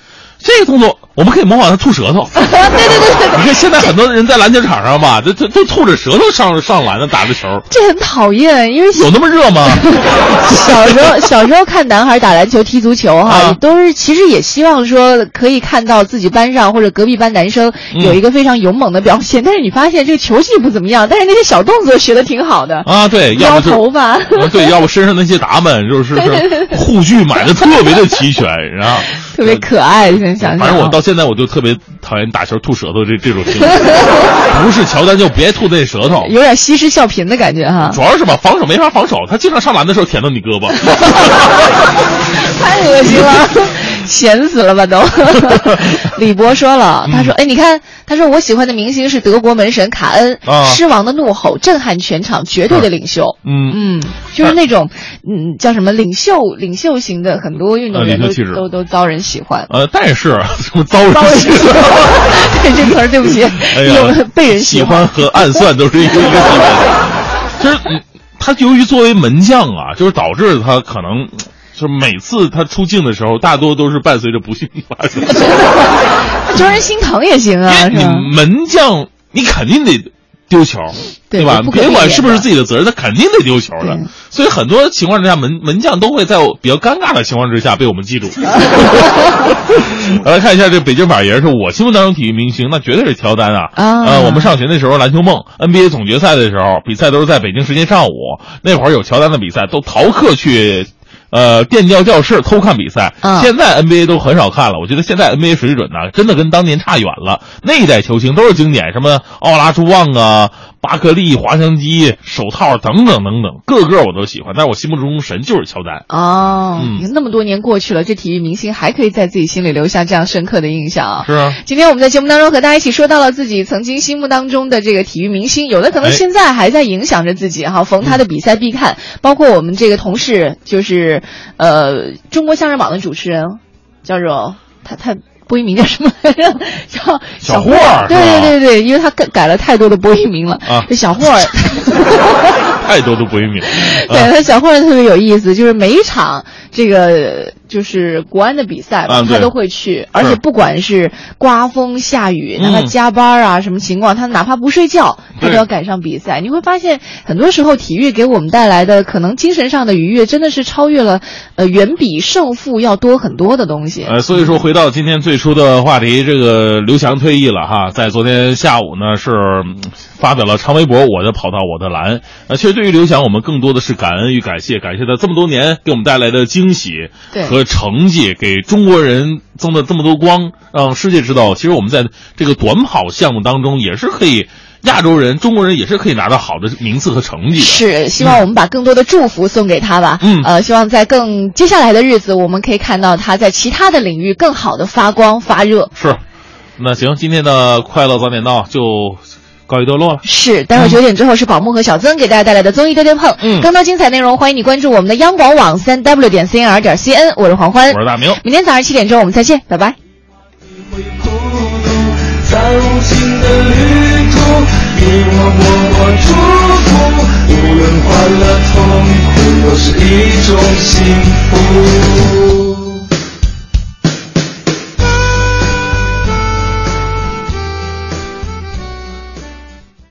这个动作我们可以模仿他吐舌头。[LAUGHS] 对对对对，你看现在很多人在篮球场上吧，这这都吐着舌头上上篮的打着球，这很讨厌，因为有那么热吗？[LAUGHS] 小时候小时候看男孩打篮球、踢足球哈，啊都是其实也希望说可以看到自己班上或者隔壁班男生嗯有一个非常勇猛的表现，但是你发现这个球技不怎么样，但是那些小动作学的挺好的。啊，对，要撩不头发，嗯对，要不身上那些打扮就是 [LAUGHS] 是护具买的特别的齐全，然后特别可爱，现在想想啊。反正我到现在我就特别讨厌打球吐舌头这这种行为，不是乔丹就别吐那舌头。[LAUGHS] 有点西施笑贫的感觉哈，主要是吧，防守没法防守，他经常上篮的时候舔到你胳膊。[LAUGHS] 太恶心了，[LAUGHS] 咸死了吧都。[LAUGHS] 李博说了，他说：“哎，你看，他说我喜欢的明星是德国门神卡恩，啊狮王的怒吼震撼全场，绝对的领袖。嗯嗯，就是那种嗯叫什么领袖领袖型的，很多运动员都都都遭人喜欢。呃，但是 [LAUGHS] 什么遭人喜喜欢，对这词儿对不起，有被人喜欢和暗算都是一个一个级别的。就是嗯他由于作为门将啊，就是导致他可能。[LAUGHS] 就是每次他出镜的时候，大多都是伴随着不幸发生。招人心疼也行啊，你？门将，你肯定得丢球，对吧？别管是不是自己的责任，他肯定得丢球的。所以很多情况之下，门门将都会在比较尴尬的情况之下被我们记住。[LAUGHS] 来看一下这北京马爷是我心目当中体育明星，那绝对是乔丹啊！啊呃，我们上学那时候篮球梦 NBA 总决赛的时候，比赛都是在北京时间上午，那会儿有乔丹的比赛，都逃课去。呃，电教教室偷看比赛，嗯现在 NBA 都很少看了。我觉得现在 NBA 水准呢，真的跟当年差远了。那一代球星都是经典，什么奥拉朱旺啊、巴克利、滑翔机、手套等等等等，个个我都喜欢。但是我心目中神就是乔丹。哦，嗯那么多年过去了，这体育明星还可以在自己心里留下这样深刻的印象啊！是啊，今天我们在节目当中和大家一起说到了自己曾经心目当中的这个体育明星，有的可能哎现在还在影响着自己哈，逢他的比赛必看。包括我们这个同事，就是呃中国相声榜的主持人，叫做他他播音名叫什么来着？叫小霍霍儿对对对对，因为他改改了太多的播音名了啊这小霍儿。[LAUGHS] 太多的播音名。[LAUGHS] 对，他小霍尔特别有意思，就是每一场这个就是国安的比赛吧，啊他都会去，而且不管是刮风下雨，哪怕嗯加班啊什么情况，他哪怕不睡觉，他都要赶上比赛。你会发现，很多时候体育给我们带来的可能精神上的愉悦，真的是超越了呃远比胜负要多很多的东西。呃，所以说回到今天最初的话题，这个刘翔退役了哈，在昨天下午呢是嗯发表了长微博，我的跑道我的蓝。呃，其实对于刘翔，我们更多的是感恩与感谢，感谢他这么多年给我们带来的惊喜对和成绩，给中国人增了这么多光，让世界知道，其实我们在这个短跑项目当中也是可以，亚洲人、中国人也是可以拿到好的名次和成绩的。是，希望我们把更多的祝福送给他吧。嗯呃，希望在更接下来的日子，我们可以看到他在其他的领域更好的发光发热。是，那行，今天的快乐早点到就告一段落了。是，待会儿九点之后是宝木和小曾给大家带来的综艺对对碰。嗯更多精彩内容，欢迎你关注我们的央广网三 w 点 cnr 点 cn。我是黄欢，我是大明。明天早上七点钟我们再见，拜拜。在无尽的旅途，你我默默祝福，无论欢乐痛苦，都是一种幸福。